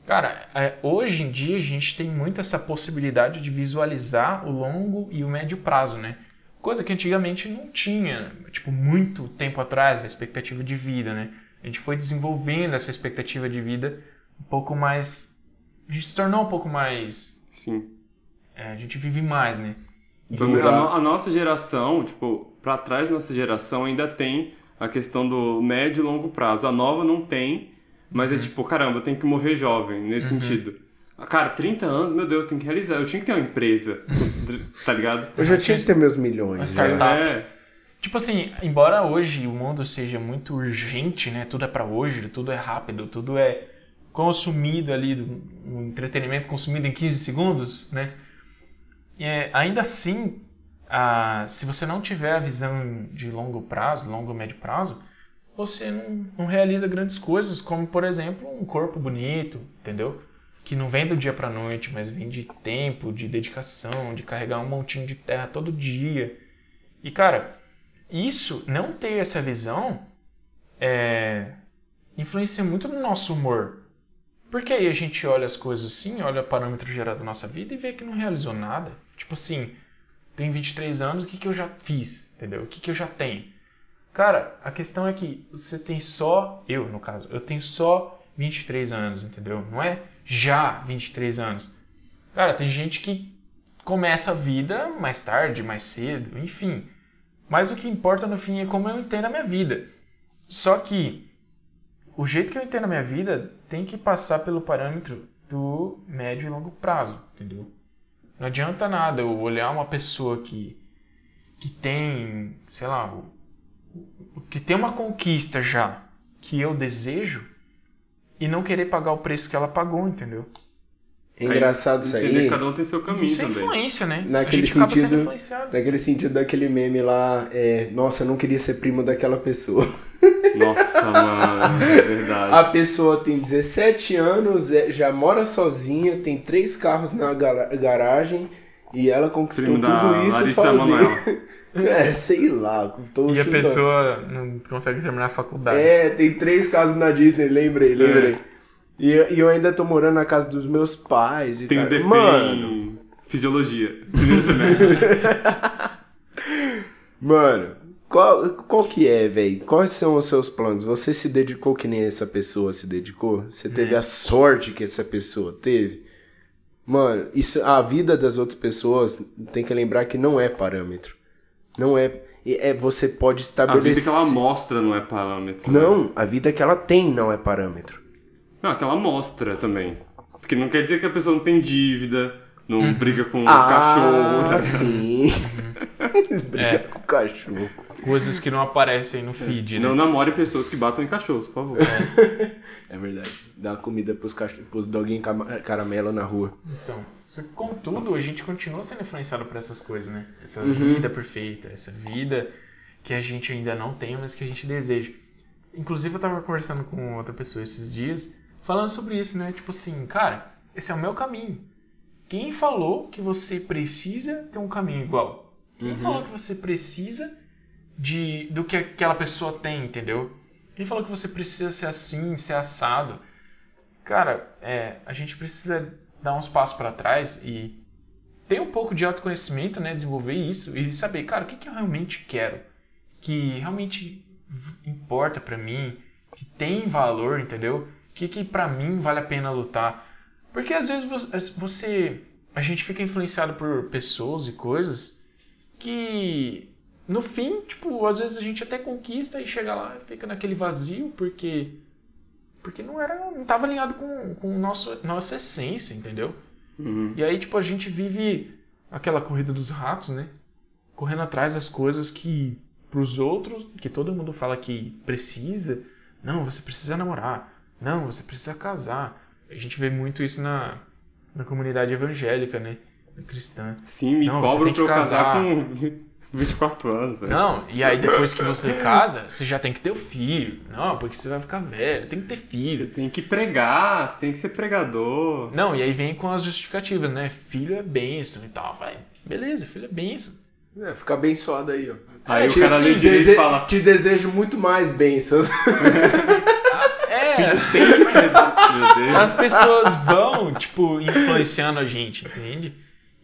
Cara, é, hoje em dia a gente tem muito essa possibilidade de visualizar o longo e o médio prazo, né? Coisa que antigamente não tinha, tipo, muito tempo atrás, a expectativa de vida, né? A gente foi desenvolvendo essa expectativa de vida um pouco mais. A gente se tornou um pouco mais.
Sim.
é, a gente vive mais, né?
A, a nossa geração, tipo, pra trás da nossa geração ainda tem a questão do médio e longo prazo. A nova não tem, mas é tipo, caramba, eu tenho que morrer jovem, nesse sentido. Cara, 30 anos, meu Deus, tem que realizar. Eu tinha que ter uma empresa, (laughs) tá ligado?
Eu já tinha que ter meus milhões.
Uma
já.
startup.
É,
Tipo assim, embora hoje o mundo seja muito urgente, né? Tudo é pra hoje, tudo é rápido, tudo é consumido ali, um entretenimento consumido em 15 segundos, né? É, ainda assim, ah, se você não tiver a visão de longo prazo, longo médio prazo, você não, não realiza grandes coisas, como por exemplo um corpo bonito, entendeu? Que não vem do dia pra noite, mas vem de tempo, de dedicação, de carregar um montinho de terra todo dia. E cara, isso, não ter essa visão, é, influencia muito no nosso humor. Porque aí a gente olha as coisas assim, olha o parâmetro geral da nossa vida e vê que não realizou nada. Tipo assim, tem 23 anos, o que, que eu já fiz? Entendeu? O que, que eu já tenho? Cara, a questão é que você tem só, eu no caso, eu tenho só 23 anos, entendeu? Não é já 23 anos. Cara, tem gente que começa a vida mais tarde, mais cedo, enfim. Mas o que importa no fim é como eu entendo a minha vida. Só que o jeito que eu entendo a minha vida tem que passar pelo parâmetro do médio e longo prazo, entendeu? Não adianta nada eu olhar uma pessoa que, que tem, sei lá, que tem uma conquista já que eu desejo e não querer pagar o preço que ela pagou, entendeu?
É engraçado isso
entender
aí.
cada um tem seu caminho
Isso é
também.
influência, né?
Naquele
a gente acaba sendo
sentido-
influenciado.
Naquele sentido daquele meme lá, é, nossa, eu não queria ser primo daquela pessoa. (laughs)
Nossa, mano, é verdade.
A pessoa tem 17 anos, é- já mora sozinha, tem três carros na gara- garagem e ela conquistou
Primo da
tudo isso
Larissa
sozinha.
Manoela. (laughs)
É, sei lá, tô
E a
chutando.
pessoa não consegue terminar a faculdade.
É, tem três casas na Disney, lembrei, lembrei. E, eu- e eu ainda tô morando na casa dos meus pais e
Tem
tal. Mano,
fisiologia. Primeiro semestre. (laughs)
mano, qual, qual que é, velho? Quais são os seus planos? Você se dedicou que nem essa pessoa se dedicou? Você teve a sorte que essa pessoa teve? Mano, isso, a vida das outras pessoas tem que lembrar que não é parâmetro. Não é. é você pode
A
estabelecer.
vida que ela mostra não é parâmetro. né?
Não, a vida que ela tem não é parâmetro.
Não, que ela mostra também. Porque não quer dizer que a pessoa não tem dívida, não briga com o
ah,
cachorro. ligado?
sim. (laughs) Briga
É.
com o cachorro.
Coisas que não aparecem no feed, né?
Não namore pessoas que batam em cachorros, por favor.
É verdade. Dá comida pros, cachorros, pros doguinhos caramelo na rua.
Então, só que, contudo, a gente continua sendo influenciado por essas coisas, né? Essa
Uhum.
vida perfeita, essa vida que a gente ainda não tem, mas que a gente deseja. Inclusive, eu tava conversando com outra pessoa esses dias, falando sobre isso, né? Tipo assim, cara, esse é o meu caminho. Quem falou que você precisa ter um caminho igual? Quem falou que você precisa de do que aquela pessoa tem, entendeu? Quem falou que você precisa ser assim, ser assado? Cara, é, a gente precisa dar uns passos para trás e ter um pouco de autoconhecimento, né? Desenvolver isso e saber, cara, o que, que eu realmente quero? Que realmente importa para mim, que tem valor, entendeu? O que, que para mim vale a pena lutar? Porque às vezes você-. A gente fica influenciado por pessoas e coisas que. No fim, tipo, às vezes a gente até conquista e chega lá e fica naquele vazio porque. Porque não era. não tava alinhado com, com nosso, nossa essência, entendeu? E aí, tipo, a gente vive aquela corrida dos ratos, né? Correndo atrás das coisas que pros outros, que todo mundo fala que precisa. Não, você precisa namorar. Não, você precisa casar. A gente vê muito isso na, na comunidade evangélica, né? Cristã.
Sim, me
Não, você
cobram pra eu casar
casar.
com (laughs) 24 anos. velho.
Não, e aí depois que você casa, você já tem que ter o filho. Não, porque você vai ficar velho, tem que ter
Você
filho.
tem que pregar, você tem que ser pregador.
Não, e aí vem com as justificativas, né? Filho é bênção e tal. Vai, beleza, filho é bênção.
É, fica abençoado aí, ó.
Aí o
tipo
cara lê
assim,
direito e
dese-
fala-
Te desejo muito mais bênçãos. (laughs)
É,
Tem que ser. Meu Deus. (laughs)
as pessoas vão, tipo, influenciando a gente, entende?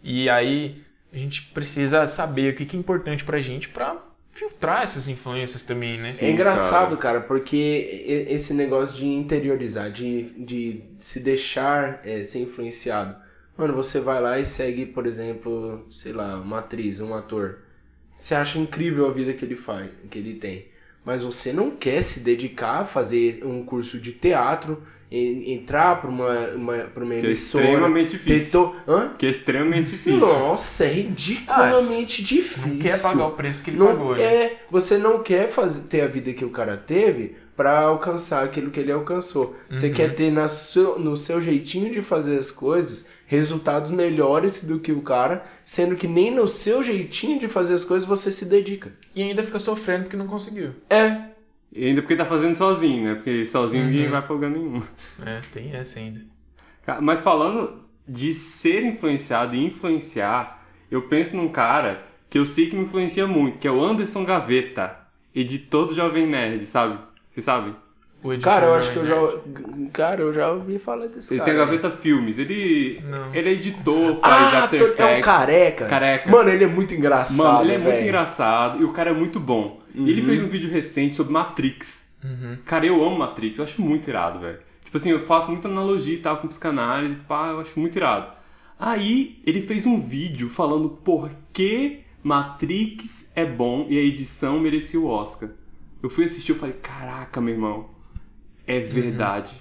E aí a gente precisa saber o que é importante pra gente pra filtrar essas influências também, né?
é engraçado, cara, porque e- esse negócio de interiorizar, de, de se deixar é, ser influenciado. Mano, você vai lá e segue, por exemplo, sei lá, uma atriz, um ator. Você acha incrível a vida que ele faz, que ele tem. Mas você não quer se dedicar a fazer um curso de teatro, e- entrar para uma, uma, pra uma
Que é
emissora.
extremamente difícil.
ter to- Hã?
Que é extremamente difícil.
Nossa, é ridiculamente difícil.
Não quer pagar o preço que ele
Não-
pagou, né?
É, você não quer fazer, ter a vida que o cara teve pra alcançar aquilo que ele alcançou. Você
Uhum.
quer ter na seu, no seu jeitinho de fazer as coisas resultados melhores do que o cara, sendo que nem no seu jeitinho de fazer as coisas você se dedica.
E ainda fica sofrendo porque não conseguiu.
É.
E ainda porque tá fazendo sozinho, né? Porque sozinho
Uhum.
ninguém vai pra lugar nenhum.
É, tem essa ainda.
Mas falando de ser influenciado e influenciar, eu penso num cara que eu sei que me influencia muito, que é o Anderson Gaveta, editor do Jovem Nerd, sabe? Vocês sabem?
Editor
Cara, eu acho que eu já. Cara, eu já ouvi falar desse
Ele
cara.
tem a Gaveta Filmes, ele,
Não.
ele é editor, faz
Ah,
After
tô- é um
Effects.
careca.
Careca.
Mano, ele é muito engraçado.
Mano, ele é muito
velho.
engraçado e o cara é muito bom. E Ele fez um vídeo recente sobre Matrix. Cara, eu amo Matrix, eu acho muito irado, velho. Tipo assim, eu faço muita analogia e tal com psicanálise, pá, eu acho muito irado. Aí, ele fez um vídeo falando por que Matrix é bom e a edição merecia o Oscar. Eu fui assistir e falei, caraca, meu irmão, é verdade.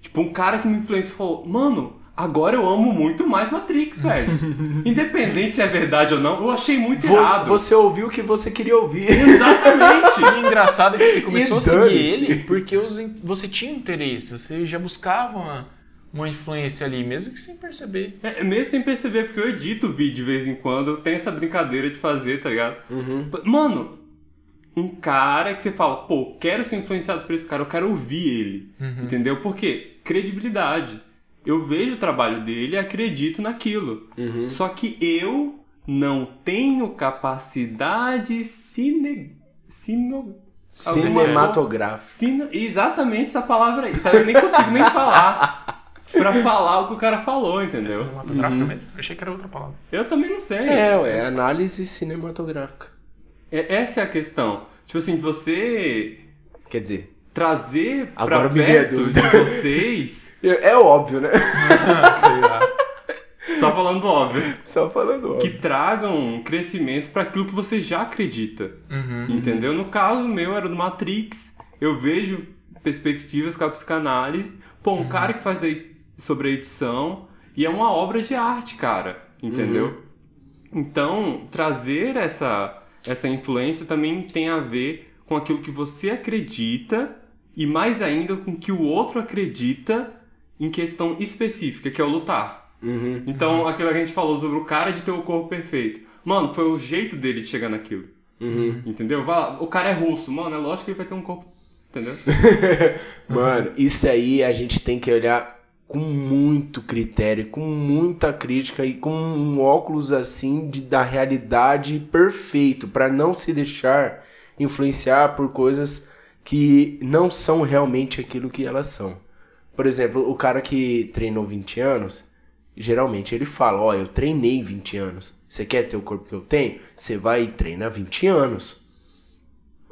Tipo, um cara que me influenciou falou, mano, agora eu amo muito mais Matrix, velho. (laughs) Independente se é verdade ou não, eu achei muito
Vo-
irado.
Você ouviu o que você queria ouvir.
Exatamente. (laughs)
E engraçado é que você começou
E
a seguir ele porque os você tinha interesse, você já buscava uma, uma influência ali, mesmo que sem perceber.
É, mesmo sem perceber, porque eu edito vídeo de vez em quando, eu tenho essa brincadeira de fazer, tá ligado? Mano, um cara que você fala, pô, quero ser influenciado por esse cara, eu quero ouvir ele. Entendeu? Por quê? Credibilidade. Eu vejo o trabalho dele e acredito naquilo. Só que eu não tenho capacidade cine... Cino...
Cinematográfico.
Cine... Exatamente essa palavra aí. sabe? Eu nem consigo nem falar pra falar o que o cara falou, entendeu?
Cinematográfica mesmo. Eu achei que era outra palavra.
Eu também não sei.
É, ué, análise cinematográfica.
É- Essa é a questão. Tipo assim, você
Quer dizer,
trazer
Agora
pra perto de vocês, (laughs)
é, é óbvio, né? (laughs)
Sei lá.
só falando óbvio,
Só falando óbvio.
que tragam um crescimento para aquilo que você já acredita.
Uhum.
Entendeu? No caso meu era do Matrix, eu vejo perspectivas com a psicanálise. Pô, um cara que faz sobre a edição e é uma obra de arte, cara. Entendeu? Então, trazer essa, essa influência também tem a ver com aquilo que você acredita e mais ainda com o que o outro acredita em questão específica, que é o lutar. Então, aquilo que a gente falou sobre o cara de ter o corpo perfeito. Mano, foi o jeito dele de chegar naquilo. Entendeu? Vai lá, o cara é russo, mano, é lógico que ele vai ter um corpo. Entendeu? (laughs)
Mano, isso aí a gente tem que olhar com muito critério, com muita crítica e com um óculos assim de, da realidade perfeito, pra não se deixar influenciar por coisas que não são realmente aquilo que elas são. Por exemplo, o cara que treinou 20 anos, geralmente ele fala: Ó, eu treinei 20 anos. Você quer ter o corpo que eu tenho? Você vai e treina 20 anos.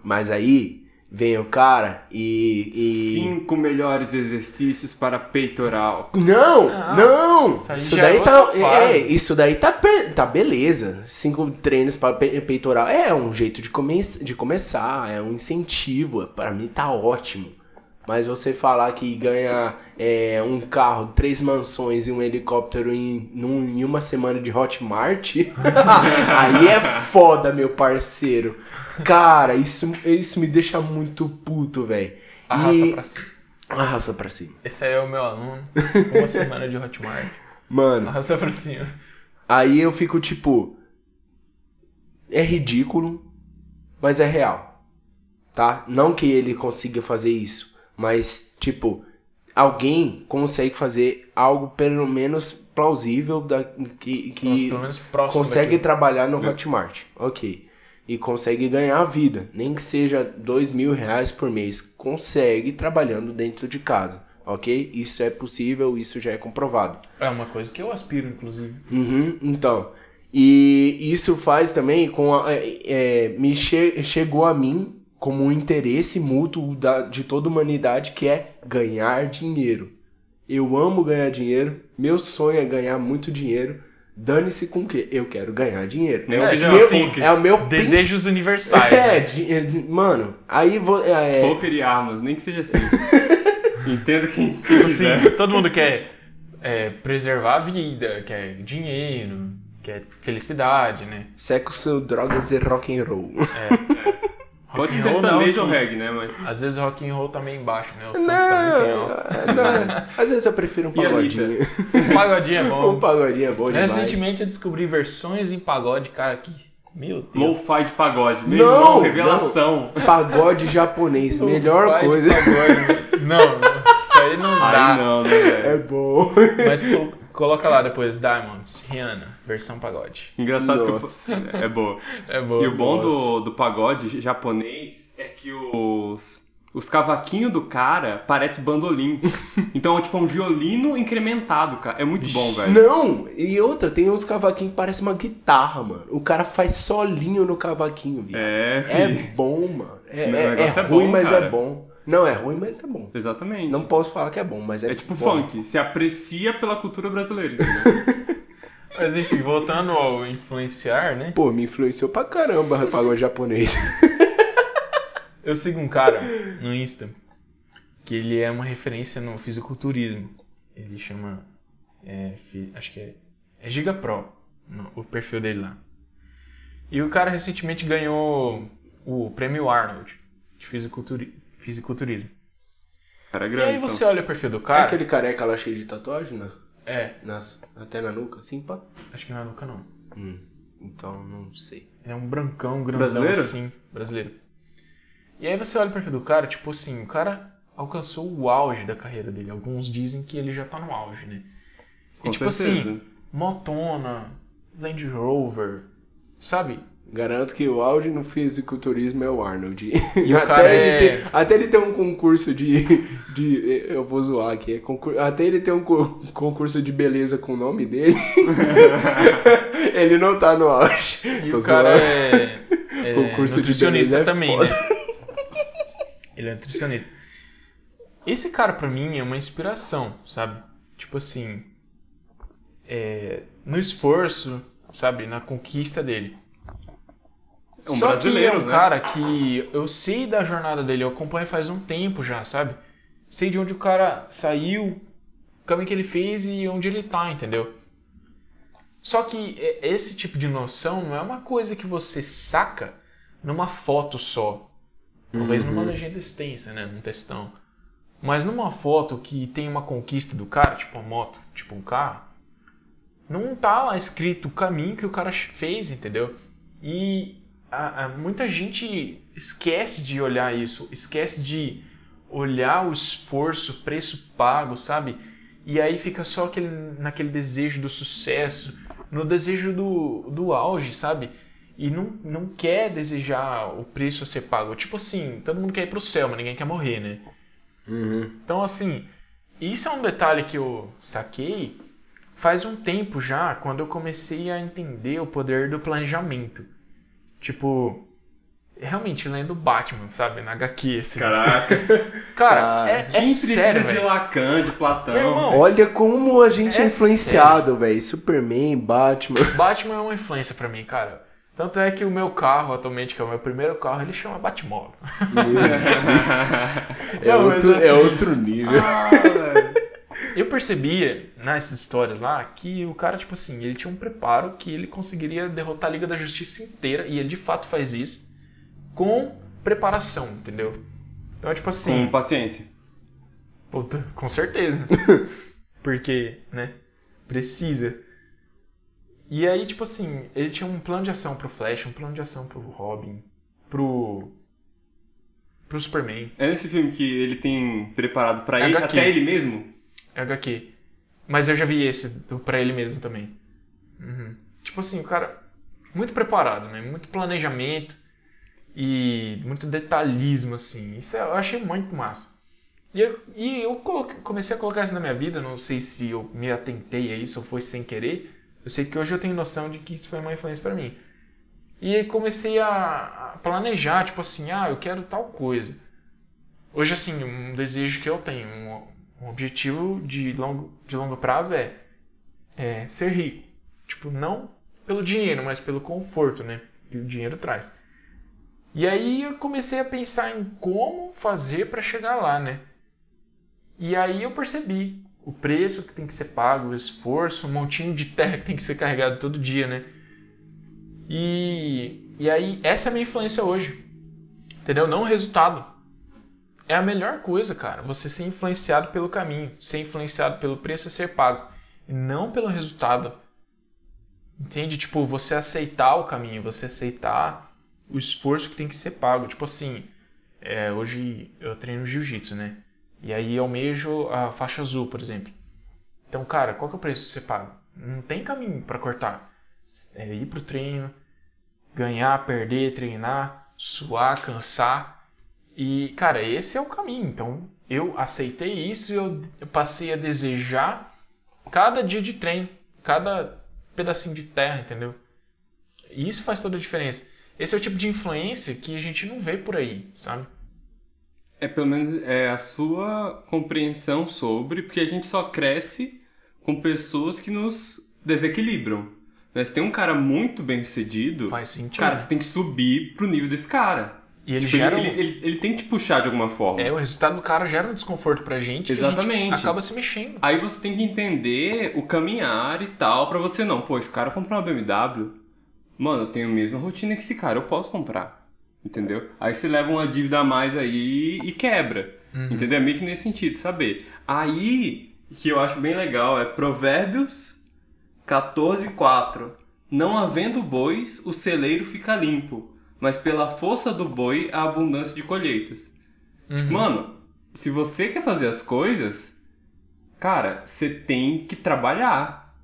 Mas aí vem o cara e. e...
Cinco melhores exercícios para peitoral.
Não,
Não,
não!
isso
Isso daí
é
tá. É, isso daí tá, tá beleza. Cinco treinos para peitoral. É um jeito de, come de começar, é um incentivo. Pra mim tá ótimo. Mas você falar que ganha é, um carro, três mansões e um helicóptero em, num- em uma semana de Hotmart, (laughs) aí é foda, meu parceiro. Cara, isso, isso me deixa muito puto, velho.
Arrasta
E-
pra cima.
Arrasta pra cima.
Esse aí é o meu aluno. Uma semana de Hotmart. (laughs)
Mano,
Arrasta pra cima.
Aí eu fico tipo. É ridículo, mas é real. Tá? Não que ele consiga fazer isso, mas, tipo, alguém consegue fazer algo pelo menos plausível da, que, que
Pelo menos próximo
consegue
daquilo.
trabalhar no Hotmart. Ok. E consegue ganhar a vida. Nem que seja dois mil reais por mês. Consegue trabalhando dentro de casa. Ok? Isso é possível, isso já é comprovado.
É uma coisa que eu aspiro, inclusive.
Uhum, então. E isso faz também com a, é, é, me che- chegou a mim como um interesse mútuo da, de toda a humanidade que é ganhar dinheiro. Eu amo ganhar dinheiro, meu sonho é ganhar muito dinheiro. Dane-se com o quê? Eu quero ganhar dinheiro.
Nem
é,
que seja
meu-
poker.
é o meu
Desejos universais. (laughs)
É,
né?
di- é, mano, aí vou. É,
Poker e armas, nem que seja assim. (laughs) Entenda quem, quem
Tipo
quiser.
assim, todo mundo quer é, preservar a vida, quer dinheiro, quer felicidade, né?
sexo, drogas e rock and roll.
Pode ser
não,
sertanejo ou
que-
reggae, né? Mas.
Às vezes o rock and roll tá meio embaixo, né? O tá muito alto.
Não, não, às vezes eu prefiro um pagodinho.
O pagodinho é
Um
bom.
pagodinho é bom demais.
Recentemente eu descobri versões em pagode, cara, que... Meu Deus.
Low-fi de pagode. Meu
Não,
irmão, revelação.
Pagode japonês, melhor coisa.
pagode. Não, não, isso aí não dá.
Aí não, né,
É bom.
Mas co- coloca lá depois, Diamonds, Rihanna, versão pagode.
Engraçado
Nossa.
que. (laughs) eu- É boa.
É boa.
E o bom do, do pagode japonês é que os, os cavaquinhos do cara parecem bandolim. (laughs) Então é tipo um violino incrementado, cara. É muito bom, velho.
Não, e outra, tem uns cavaquinhos que parecem uma guitarra, mano. O cara faz solinho no cavaquinho, viu?
É,
É bom, mano. É,
O
é-
negócio
é
é
ruim,
bom,
mas
cara.
é bom. Não, é ruim, mas é bom.
Exatamente.
Não posso falar que é bom, mas é
É tipo
bom.
funk. Se aprecia pela cultura brasileira. entendeu? (laughs)
Mas enfim, voltando ao influenciar, né?
Pô, me influenciou pra caramba o pagode japonês. (laughs)
Eu sigo um cara no Insta que ele é uma referência no fisiculturismo. Ele chama. é, acho que é. É Giga Pro, no- o perfil dele lá. E o cara recentemente ganhou o prêmio Arnold de fisiculturi- fisiculturismo.
Cara
E
grande.
aí você
então.
olha o perfil do
É
cara.
aquele careca lá cheio de tatuagem, né?
É,
Nas, até na nuca, assim, pá.
acho que não é nunca não.
Hum, então, não sei.
Ele é um brancão, grandão
Brasileiro?
assim, brasileiro. E aí você olha o perfil do cara, tipo assim, o cara alcançou o auge da carreira dele. Alguns dizem que ele já tá no auge, né?
Com
e tipo
certeza.
assim, motona, Land Rover, sabe?
Garanto que o auge no fisiculturismo é o Arnold.
E o (laughs)
até,
cara
ele
é-
ter, até ele ter um concurso de, de. Eu vou zoar aqui. É concur, até ele ter um co- concurso de beleza com o nome dele. (laughs) ele não tá no auge.
E
Tô
o cara é, é (laughs)
Concurso de
nutricionista
beleza é
também, né? Ele é nutricionista. Esse cara pra mim é uma inspiração, sabe? Tipo assim, é, no esforço, sabe, na conquista dele.
É um
Só
brasileiro,
que é um
né?
cara que eu sei da jornada dele, eu acompanho faz um tempo já, sabe? Sei de onde o cara saiu, o caminho que ele fez e onde ele tá, entendeu? Só que é- esse tipo de noção não é uma coisa que você saca numa foto só. Talvez numa legenda extensa, né? Num textão. Mas numa foto que tem uma conquista do cara, tipo uma moto, tipo um carro, não tá lá escrito o caminho que o cara fez, entendeu? E a- a- muita gente esquece de olhar isso, esquece de olhar o esforço, o preço pago, sabe? E aí fica só aquele, naquele desejo do sucesso, no desejo do, do auge, sabe? E não, não quer desejar o preço a ser pago. Tipo assim, todo mundo quer ir pro céu, mas ninguém quer morrer, né? Então, assim, isso é um detalhe que eu saquei faz um tempo já, quando eu comecei a entender o poder do planejamento. Tipo, realmente lendo Batman, sabe? Na HQ, assim.
Caraca. (laughs)
Cara,
Ah,
é, é
Quem precisa
sério,
de
velho.
Lacan, de Platão?
Irmão,
Olha como a gente é,
É
influenciado, velho. Superman, Batman. (laughs)
Batman é uma influência pra mim, cara. Tanto é que o meu carro, atualmente, que é o meu primeiro carro, ele chama Batmóvel. (laughs)
É, outro, é
assim-
outro nível.
Ah.
Eu percebia nessas histórias lá que o cara, tipo assim, ele tinha um preparo que ele conseguiria derrotar a Liga da Justiça inteira, e ele de fato faz isso, com preparação, entendeu? Então, tipo assim.
Com paciência.
Puta, com certeza. (laughs) Porque, né? Precisa. E aí, tipo assim, ele tinha um plano de ação pro Flash, um plano de ação pro Robin, pro. pro Superman,
É nesse filme que ele tem preparado pra ele,
HQ.
até ele mesmo?
HQ. Mas eu já vi esse do pra ele mesmo também. Uhum. Tipo assim, o cara. Muito preparado, né? Muito planejamento e muito detalhismo, assim. Isso eu achei muito massa. E eu, e eu coloquei- comecei a colocar isso na minha vida, não sei se eu me atentei a isso ou foi sem querer. Eu sei que hoje eu tenho noção de que isso foi uma influência pra mim. E aí comecei a a planejar, tipo assim, ah, eu quero tal coisa. Hoje, assim, um desejo que eu tenho, um, objetivo de longo, de longo prazo é, é ser rico. Tipo, não pelo dinheiro, mas pelo conforto, né? Que o dinheiro traz. E aí eu comecei a pensar em como fazer para chegar lá, né? E aí eu percebi o preço que tem que ser pago, o esforço, um montinho de terra que tem que ser carregado todo dia, né? E, e aí essa é a minha influência hoje. Entendeu? Não o resultado. É a melhor coisa, cara. Você ser influenciado pelo caminho, ser influenciado pelo preço a ser pago, e não pelo resultado. Entende? Tipo, você aceitar o caminho, você aceitar o esforço que tem que ser pago. Tipo assim, é, hoje eu treino jiu-jitsu, né? E aí eu almejo a faixa azul, por exemplo. Então, cara, qual que é o preço que você paga? Não tem caminho pra cortar. É ir pro treino, ganhar, perder, treinar, suar, cansar. E, cara, esse é o caminho. Então, eu aceitei isso e eu, passei a desejar cada dia de treino, cada pedacinho de terra, entendeu? E isso faz toda a diferença. Esse é o tipo de influência que a gente não vê por aí, sabe?
É pelo menos é a sua compreensão sobre, porque a gente só cresce com pessoas que nos desequilibram. Né? Se tem um cara muito bem sucedido,
Faz sentido.
cara, você tem que subir pro nível desse cara.
E ele
Tipo,
gera
ele, ele, ele- tem que te puxar de alguma forma.
É, o resultado do cara gera um desconforto pra gente. e a gente
Exatamente.
acaba se mexendo.
Aí você tem que entender o caminhar e tal, pra você não. Pô, esse cara comprou uma BMW. Mano, eu tenho a mesma rotina que esse cara, eu posso comprar. Entendeu? Aí você leva uma dívida a mais aí e quebra. Entendeu? É meio que nesse sentido, saber. Aí, que eu acho bem legal é Provérbios 14:4. Não havendo bois, o celeiro fica limpo, mas pela força do boi a abundância de colheitas. Tipo, mano, se você quer fazer as coisas, cara, você tem que trabalhar.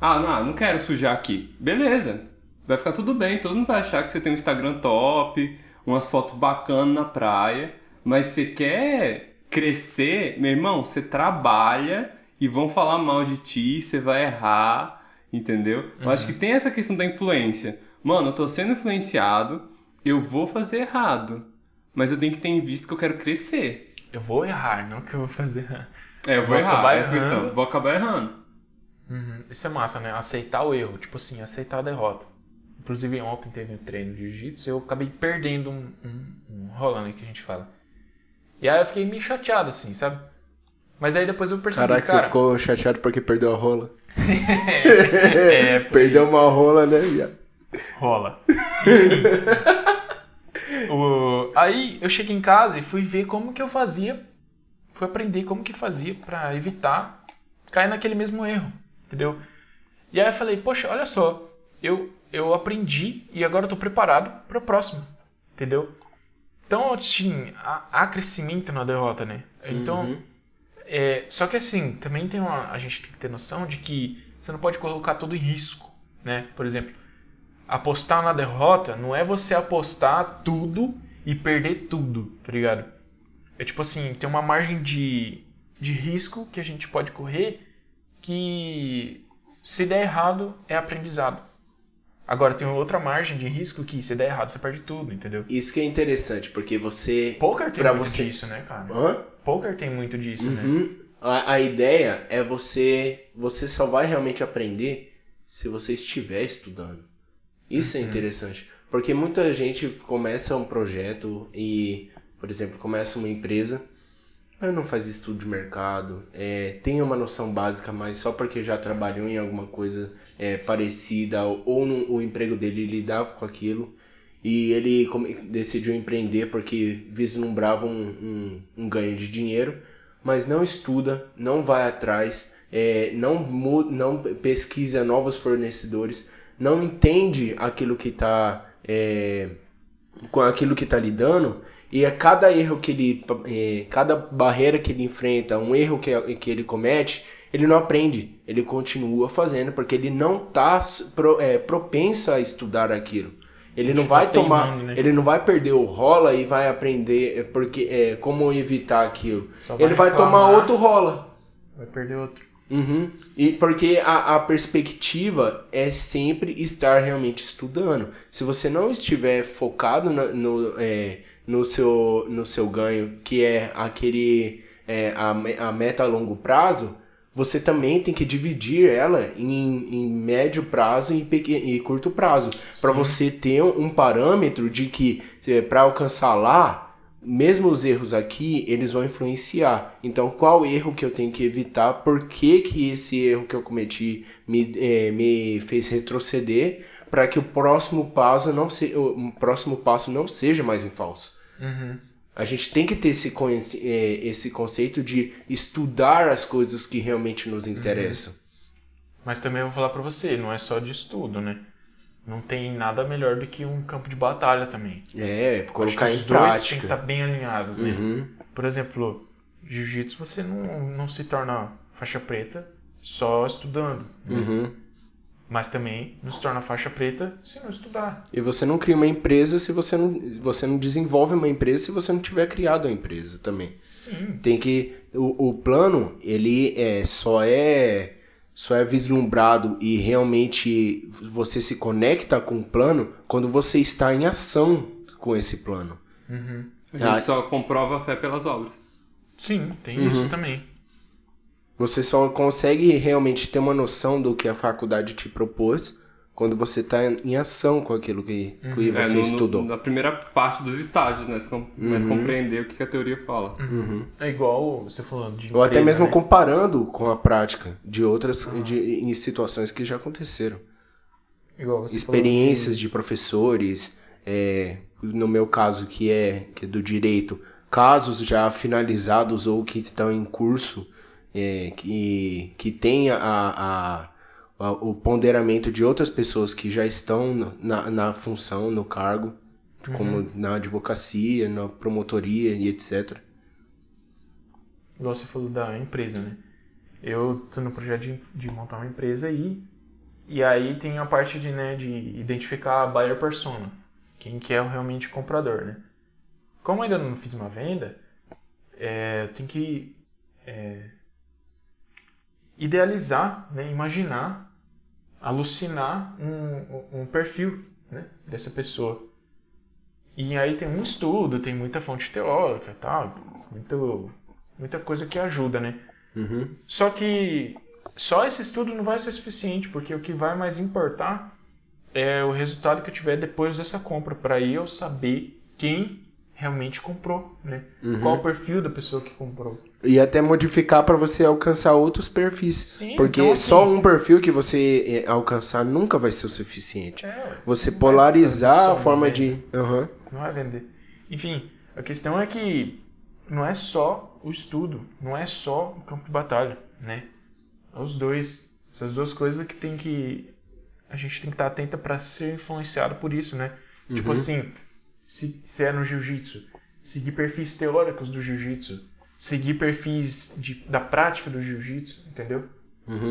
Ah, não, não quero sujar aqui. Beleza. Vai ficar tudo bem, todo mundo vai achar que você tem um Instagram top, umas fotos bacanas na praia, mas você quer crescer, meu irmão, você trabalha e vão falar mal de ti, você vai errar, entendeu? Eu acho que tem essa questão da influência. Mano, eu tô sendo influenciado, eu vou fazer errado, mas eu tenho que ter em vista que eu quero crescer.
Eu vou errar, não que eu vou fazer.
É, eu vou,
Vou
errar,
acabar
essa é a
errando.
questão. Vou acabar errando.
Isso é massa, né? Aceitar o erro. Tipo assim, aceitar a derrota. Inclusive, ontem teve um treino de jiu-jitsu e eu acabei perdendo um, um, um rolando que a gente fala. E aí eu fiquei meio chateado, assim, sabe? Mas aí depois eu percebi,
Caraca,
cara...
você ficou chateado porque perdeu a rola. (laughs)
É. (laughs)
Perdeu uma rola, né, viado?
Rola. (laughs) O- Aí eu cheguei em casa e fui ver como que eu fazia, fui aprender como que fazia pra evitar cair naquele mesmo erro, entendeu? E aí eu falei, poxa, olha só, eu, eu aprendi e agora eu tô preparado para o próximo, entendeu? Então, assim, há, há crescimento na derrota, né? Então, é, só que assim, também tem uma, a gente tem que ter noção de que você não pode colocar tudo em risco, né? Por exemplo, apostar na derrota não é você apostar tudo e perder tudo, tá ligado? É tipo assim, tem uma margem de, de risco que a gente pode correr que se der errado é aprendizado. Agora tem outra margem de risco que se der errado você perde tudo, entendeu?
Isso que é interessante, porque você.
Poker tem
Pra
muito
você-
disso, né, cara?
Hã?
Poker tem muito disso, né?
Uhum. A, a ideia é você. Você só vai realmente aprender se você estiver estudando. Isso é interessante. Porque muita gente começa um projeto e, por exemplo, começa uma empresa, mas não faz estudo de mercado, é, tem uma noção básica, mas só porque já trabalhou em alguma coisa é, parecida ou no, o emprego dele lidava com aquilo. E ele decidiu empreender porque vislumbrava um, um, um ganho de dinheiro, mas não estuda, não vai atrás, é, não, não pesquisa novos fornecedores, não entende aquilo que está com aquilo que está lidando e a cada erro que ele é, cada barreira que ele enfrenta um erro que, que ele comete ele não aprende ele continua fazendo porque ele não está pro, é, propenso a estudar aquilo ele não vai tomar
né?
ele não vai perder o rola e vai aprender é, porque é, como evitar aquilo
vai
ele vai tomar
reclamar.
outro rola
Vai perder outro.
Uhum. E porque a, a perspectiva é sempre estar realmente estudando. Se você não estiver focado na- no, é, no, seu, no seu ganho, que é aquele é, a, a meta a longo prazo, você também tem que dividir ela em, em médio prazo e, e curto prazo. Para você ter um parâmetro de que para alcançar lá, mesmo os erros aqui, eles vão influenciar. Então, qual erro que eu tenho que evitar? Por que, que esse erro que eu cometi me, eh, me fez retroceder? Para que o próximo passo não se, o próximo passo não seja mais em falso. A gente tem que ter esse, eh, esse conceito de estudar as coisas que realmente nos interessam.
Mas também eu vou falar pra você, não é só de estudo, né? Não tem nada melhor do que um campo de batalha também.
É,
Acho
colocar
que
em
os dois têm que estar bem alinhados, né?
Uhum.
Por exemplo, jiu-jitsu você não, não se torna faixa preta só estudando. né?
Uhum.
Mas também não se torna faixa preta se não estudar.
E você não cria uma empresa se você não, você não desenvolve uma empresa se você não tiver criado a empresa também.
Sim.
Tem que o, o plano ele é só é só é vislumbrado e realmente você se conecta com o plano quando você está em ação com esse plano.
A gente
Ah.
só comprova a fé pelas obras.
Sim, tem
Uhum.
isso também.
Você só consegue realmente ter uma noção do que a faculdade te propôs quando você está em ação com aquilo que, que
É,
você
no- no-
estudou.
na primeira parte dos estágios, né? Você com- começa a compreender o que que a teoria fala.
É igual você falando de
Ou até
empresa,
mesmo
né?
comparando com a prática de outras de, em situações que já aconteceram.
Igual você
experiências de professores, é, no meu caso que é, que é do direito, casos já finalizados ou que estão em curso, é, que, que tem a- a- o ponderamento de outras pessoas que já estão na, na função, no cargo, como na advocacia, na promotoria e etc.
Igual você falou da empresa, né? Eu tô no projeto de, de montar uma empresa aí. E aí tem a parte de, né, de identificar a buyer persona. Quem que é o realmente comprador, né? Como eu ainda não fiz uma venda, é, eu tenho que é, idealizar, né, imaginar, alucinar um, um- perfil né, dessa pessoa. E aí tem um estudo, tem muita fonte teórica e tal, muito, muita coisa que ajuda, né? Só que só esse estudo não vai ser suficiente, porque o que vai mais importar é o resultado que eu tiver depois dessa compra, para aí eu saber quem realmente comprou, né? Qual o perfil da pessoa que comprou.
E até modificar para você alcançar outros perfis.
Sim,
porque
então, assim-
só um perfil que você é, alcançar nunca vai ser o suficiente.
É,
Você
vai
polarizar a forma de. Aham.
Não vai vender. Enfim, a questão é que não é só o estudo, não é só o campo de batalha, né? É os dois. Essas duas coisas que tem que. A gente tem que estar atenta para ser influenciado por isso, né? Tipo assim, se, se é no jiu-jitsu, seguir perfis teóricos do jiu-jitsu, seguir perfis de, da prática do jiu-jitsu, entendeu?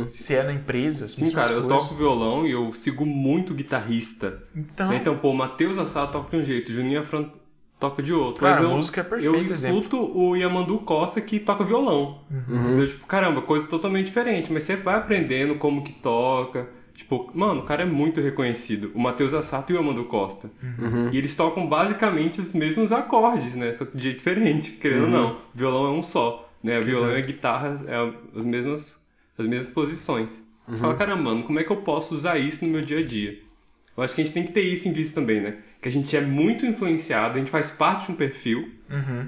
Se é na empresa,
Sim, cara, eu
coisas.
toco violão e eu sigo muito guitarrista.
Então,
Então, pô, o Matheus Assá toca de um jeito, o Juninho Afran toca de outro.
Cara,
mas eu,
a música é perfeito
Eu
exemplo.
escuto o Yamandu Costa que toca violão.
Uhum.
Entendeu? Tipo, caramba, coisa totalmente diferente. Mas você vai aprendendo como que toca. Tipo, mano, o cara é muito reconhecido. O Matheus Assato e o Amando Costa.
Uhum.
E eles tocam basicamente os mesmos acordes, né? Só que de jeito diferente, querendo ou não. Violão é um só, né? Violão e a guitarra é as mesmas, as mesmas posições. Fala, caramba, mano, como é que eu posso usar isso no meu dia a dia? Eu acho que a gente tem que ter isso em vista também, né? Que a gente é muito influenciado, a gente faz parte de um perfil,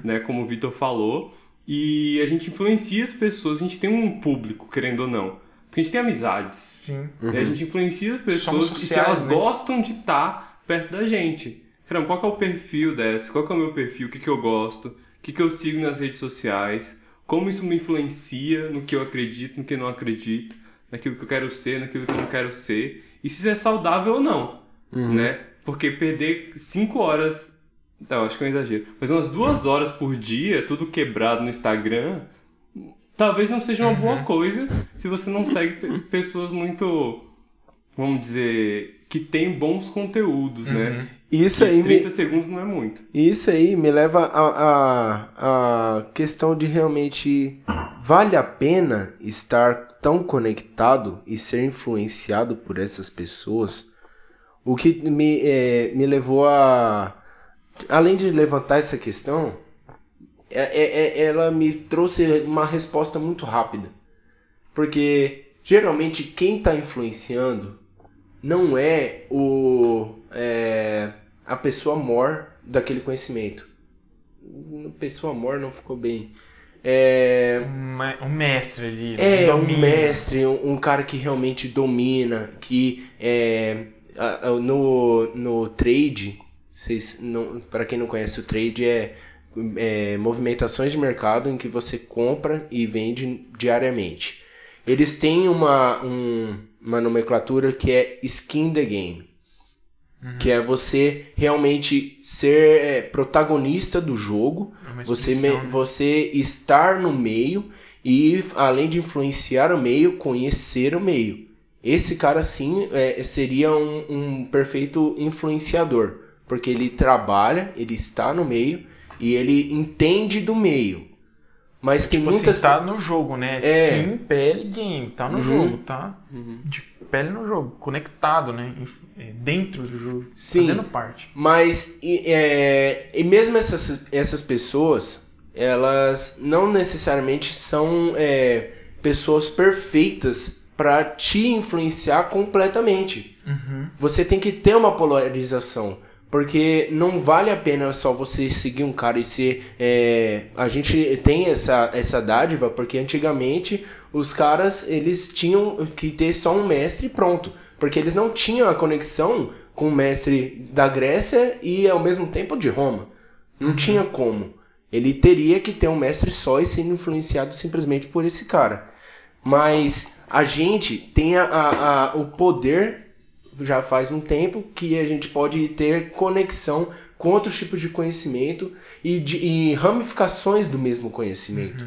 né? Como o Vitor falou. E a gente influencia as pessoas, a gente tem um público, querendo ou não. Porque a gente tem amizades.
Sim.
né? A gente influencia as pessoas
Somos
e se
sociais,
elas
né?
gostam de estar perto da gente. Caramba, qual que é o perfil dessa? Qual que é o meu perfil? O que, que eu gosto? O que, que eu sigo nas redes sociais? Como isso me influencia no que eu acredito, no que eu não acredito? Naquilo que eu quero ser, naquilo que eu não quero ser? E se isso é saudável ou não, né? Porque perder cinco horas... Não, acho que é um exagero. Mas umas duas horas por dia, tudo quebrado no Instagram... Talvez não seja uma boa coisa se você não segue pe- pessoas muito, vamos dizer, que tem bons conteúdos, né?
Isso
Que
aí,
30
me,
segundos não é muito.
isso aí me leva a, a, a questão de realmente vale a pena estar tão conectado e ser influenciado por essas pessoas. O que me, é, me levou a. Além de levantar essa questão, é, é- é- ela me trouxe uma resposta muito rápida. Porque geralmente quem está influenciando não é o é, a pessoa mor daquele conhecimento. Pessoa mor não ficou bem. É,
Um, me- um mestre ali. né?
é um
Domina.
mestre, um, um cara que realmente domina, que é, no, no trade, vocês não, para quem não conhece o trade é, é movimentações de mercado em que você compra e vende diariamente. Eles têm uma, um- uma nomenclatura que é skin the game. Que é você realmente ser é, protagonista do jogo,
É
você, me-
né?
você estar no meio e, além de influenciar o meio, conhecer o meio. Esse cara, sim, é, seria um, um perfeito influenciador, porque ele trabalha, ele está no meio e ele entende do meio. Mas tem
Tipo
muitas
assim, tá no jogo, né?
É.
Skin, pele, game. Tá no
Uhum.
jogo, tá? De pele no jogo. Conectado, né? É, Dentro do jogo.
Sim.
Fazendo parte.
Mas, e, é, e mesmo essas, essas pessoas, elas não necessariamente são é, pessoas perfeitas para te influenciar completamente. Você tem que ter uma polarização. Porque não vale a pena só você seguir um cara e ser. é, a gente tem essa, essa dádiva, porque antigamente os caras eles tinham que ter só um mestre pronto. Porque eles não tinham a conexão com o mestre da Grécia e ao mesmo tempo de Roma. Não tinha como. Ele teria que ter um mestre só e ser influenciado simplesmente por esse cara. Mas a gente tem a, a- a- o poder, já faz um tempo, que a gente pode ter conexão com outros tipos de conhecimento e, de, e ramificações do mesmo conhecimento.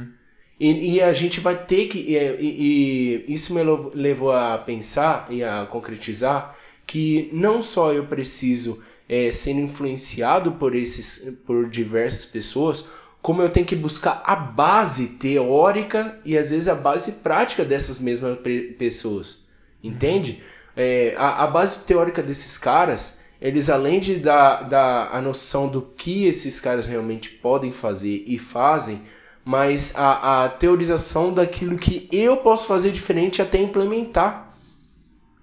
E, e a gente vai ter que. E, e- e isso me levou a pensar e a concretizar que não só eu preciso é, ser influenciado por esses por diversas pessoas, como eu tenho que buscar a base teórica e às vezes a base prática dessas mesmas pe- pessoas. Entende? É, a, a base teórica desses caras, eles além de dar, dar a noção do que esses caras realmente podem fazer e fazem, mas a, a teorização daquilo que eu posso fazer diferente até implementar.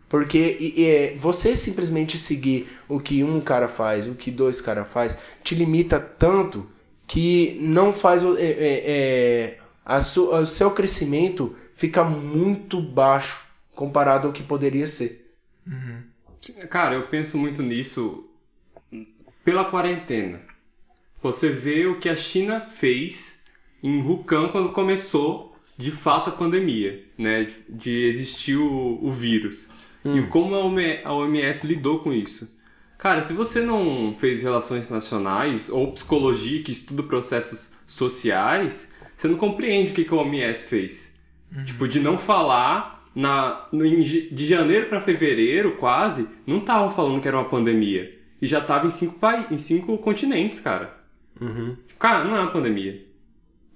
Porque é, você simplesmente seguir o que um cara faz, o que dois caras faz, te limita tanto que não faz é, é, é, a su- o seu crescimento fica muito baixo comparado ao que poderia ser.
Cara, eu penso muito nisso pela quarentena. Você vê o que a China fez em Wuhan quando começou de fato a pandemia, né? De, de existir o, o vírus. E como a OMS, lidou com isso. Cara, se você não fez relações nacionais ou psicologia que estuda processos sociais, você não compreende o que, que a OMS fez. Tipo, de não falar na, no- de janeiro para fevereiro, quase, não estavam falando que era uma pandemia. E já tava em cinco, pai, em cinco continentes, cara. Tipo, cara, não é uma pandemia.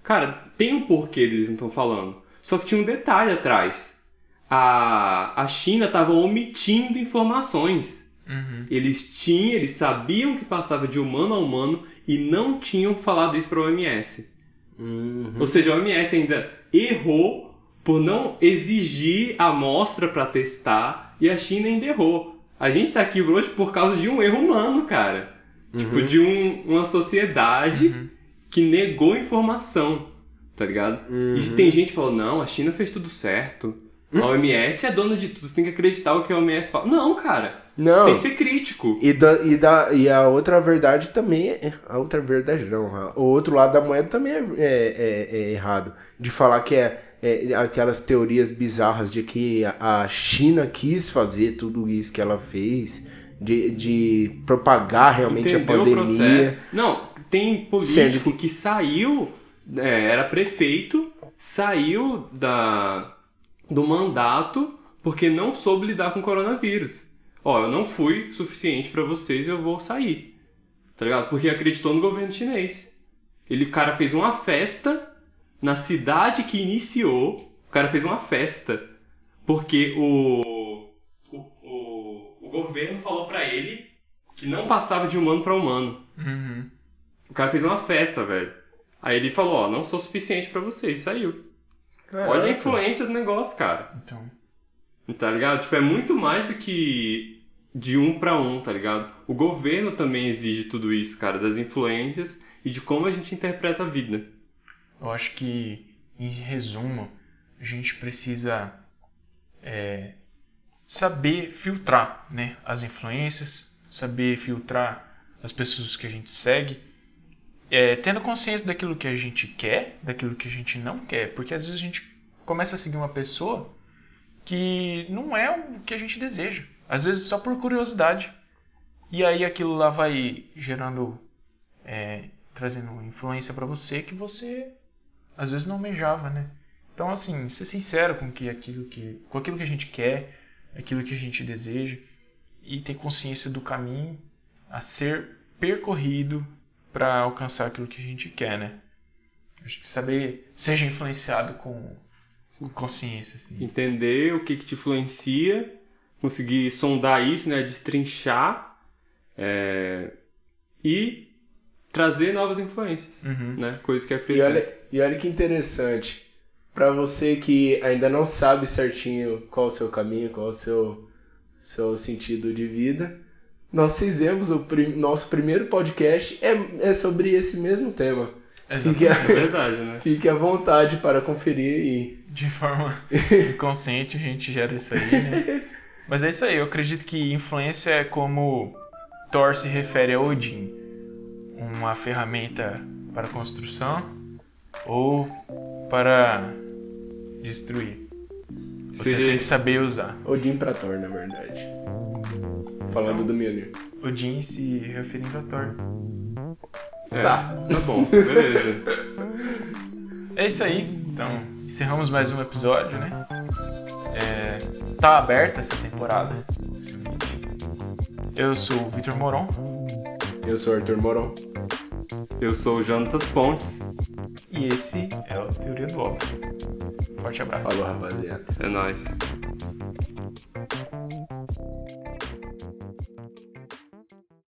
Cara, tem um porquê eles não estão falando. Só que tinha um detalhe atrás. a, a China estava omitindo informações.
Uhum.
Eles tinham, eles sabiam que passava de humano a humano e não tinham falado isso para a OMS.
Uhum.
Ou seja, a OMS ainda errou por não exigir a amostra para testar e a China ainda errou. A gente tá aqui hoje por causa de um erro humano, cara. Tipo, de um- uma sociedade que negou informação, tá ligado? E tem gente que falou, não, a China fez tudo certo. A OMS é dona de tudo, você tem que acreditar o que a OMS fala. Não, cara.
Não.
Você tem que ser crítico.
E, da, e, da, e a outra verdade também é. A outra verdade não. O outro lado da moeda também é, é- é- é errado. De falar que é, é aquelas teorias bizarras de que a China quis fazer tudo isso que ela fez, de, de propagar realmente
Entendeu
a
o
pandemia.
processo? Não, tem
Sendo
político que saiu, é, era prefeito, saiu da, do mandato porque não soube lidar com o coronavírus. Ó, eu não fui suficiente pra vocês, eu vou sair. Tá ligado? Porque acreditou no governo chinês. Ele, o cara fez uma festa na cidade que iniciou. O cara fez uma festa porque o, o, o, o governo falou pra ele que não passava de humano pra humano.
Uhum.
O cara fez uma festa, velho. Aí ele falou, ó, não sou suficiente pra vocês, saiu. Olha a influência do negócio, cara.
Então,
Tá ligado? Tipo, é muito mais do que de um pra um, tá ligado? O governo também exige tudo isso, cara, das influências e de como a gente interpreta a vida.
Eu acho que, em resumo, a gente precisa é, saber filtrar né, as influências, saber filtrar as pessoas que a gente segue, é, tendo consciência daquilo que a gente quer, daquilo que a gente não quer, porque às vezes a gente começa a seguir uma pessoa que não é o que a gente deseja, às vezes só por curiosidade. E aí aquilo lá vai gerando, é, trazendo influência pra você que você às vezes não almejava, né? Então assim, ser sincero com que aquilo que, com aquilo que a gente quer, aquilo que a gente deseja e ter consciência do caminho a ser percorrido para alcançar aquilo que a gente quer, né? Acho que saber seja influenciado com, com consciência, assim.
Entender o que, que te influencia, conseguir sondar isso, né? Destrinchar é, e trazer novas influências, né? Coisas que acrescentam.
E olha que interessante. Pra você que ainda não sabe certinho qual o seu caminho, qual o seu, seu sentido de vida, nós fizemos o prim- nosso primeiro podcast é, é sobre esse mesmo tema. Fique,
É
a-
verdade, né?
fique à vontade para conferir e
De forma (laughs) inconsciente a gente gera isso aí, né? (laughs) Mas é isso aí, eu acredito que influência é como Thor se refere a Odin. Uma ferramenta para construção ou para destruir. Você
Seja-
tem que saber usar.
Odin pra Thor, na verdade. Falando do Mjolnir.
Odin se referindo a Thor.
É,
Tá.
Tá bom, beleza.
É isso aí, então encerramos mais um episódio, né? É, tá aberta essa temporada. Eu sou o Vitor Moron.
Eu sou Arthur Moron.
Eu sou o Jonatas Pontes.
E esse é o Teoria do Óbvio. Forte abraço.
Falou, rapaziada.
É nóis.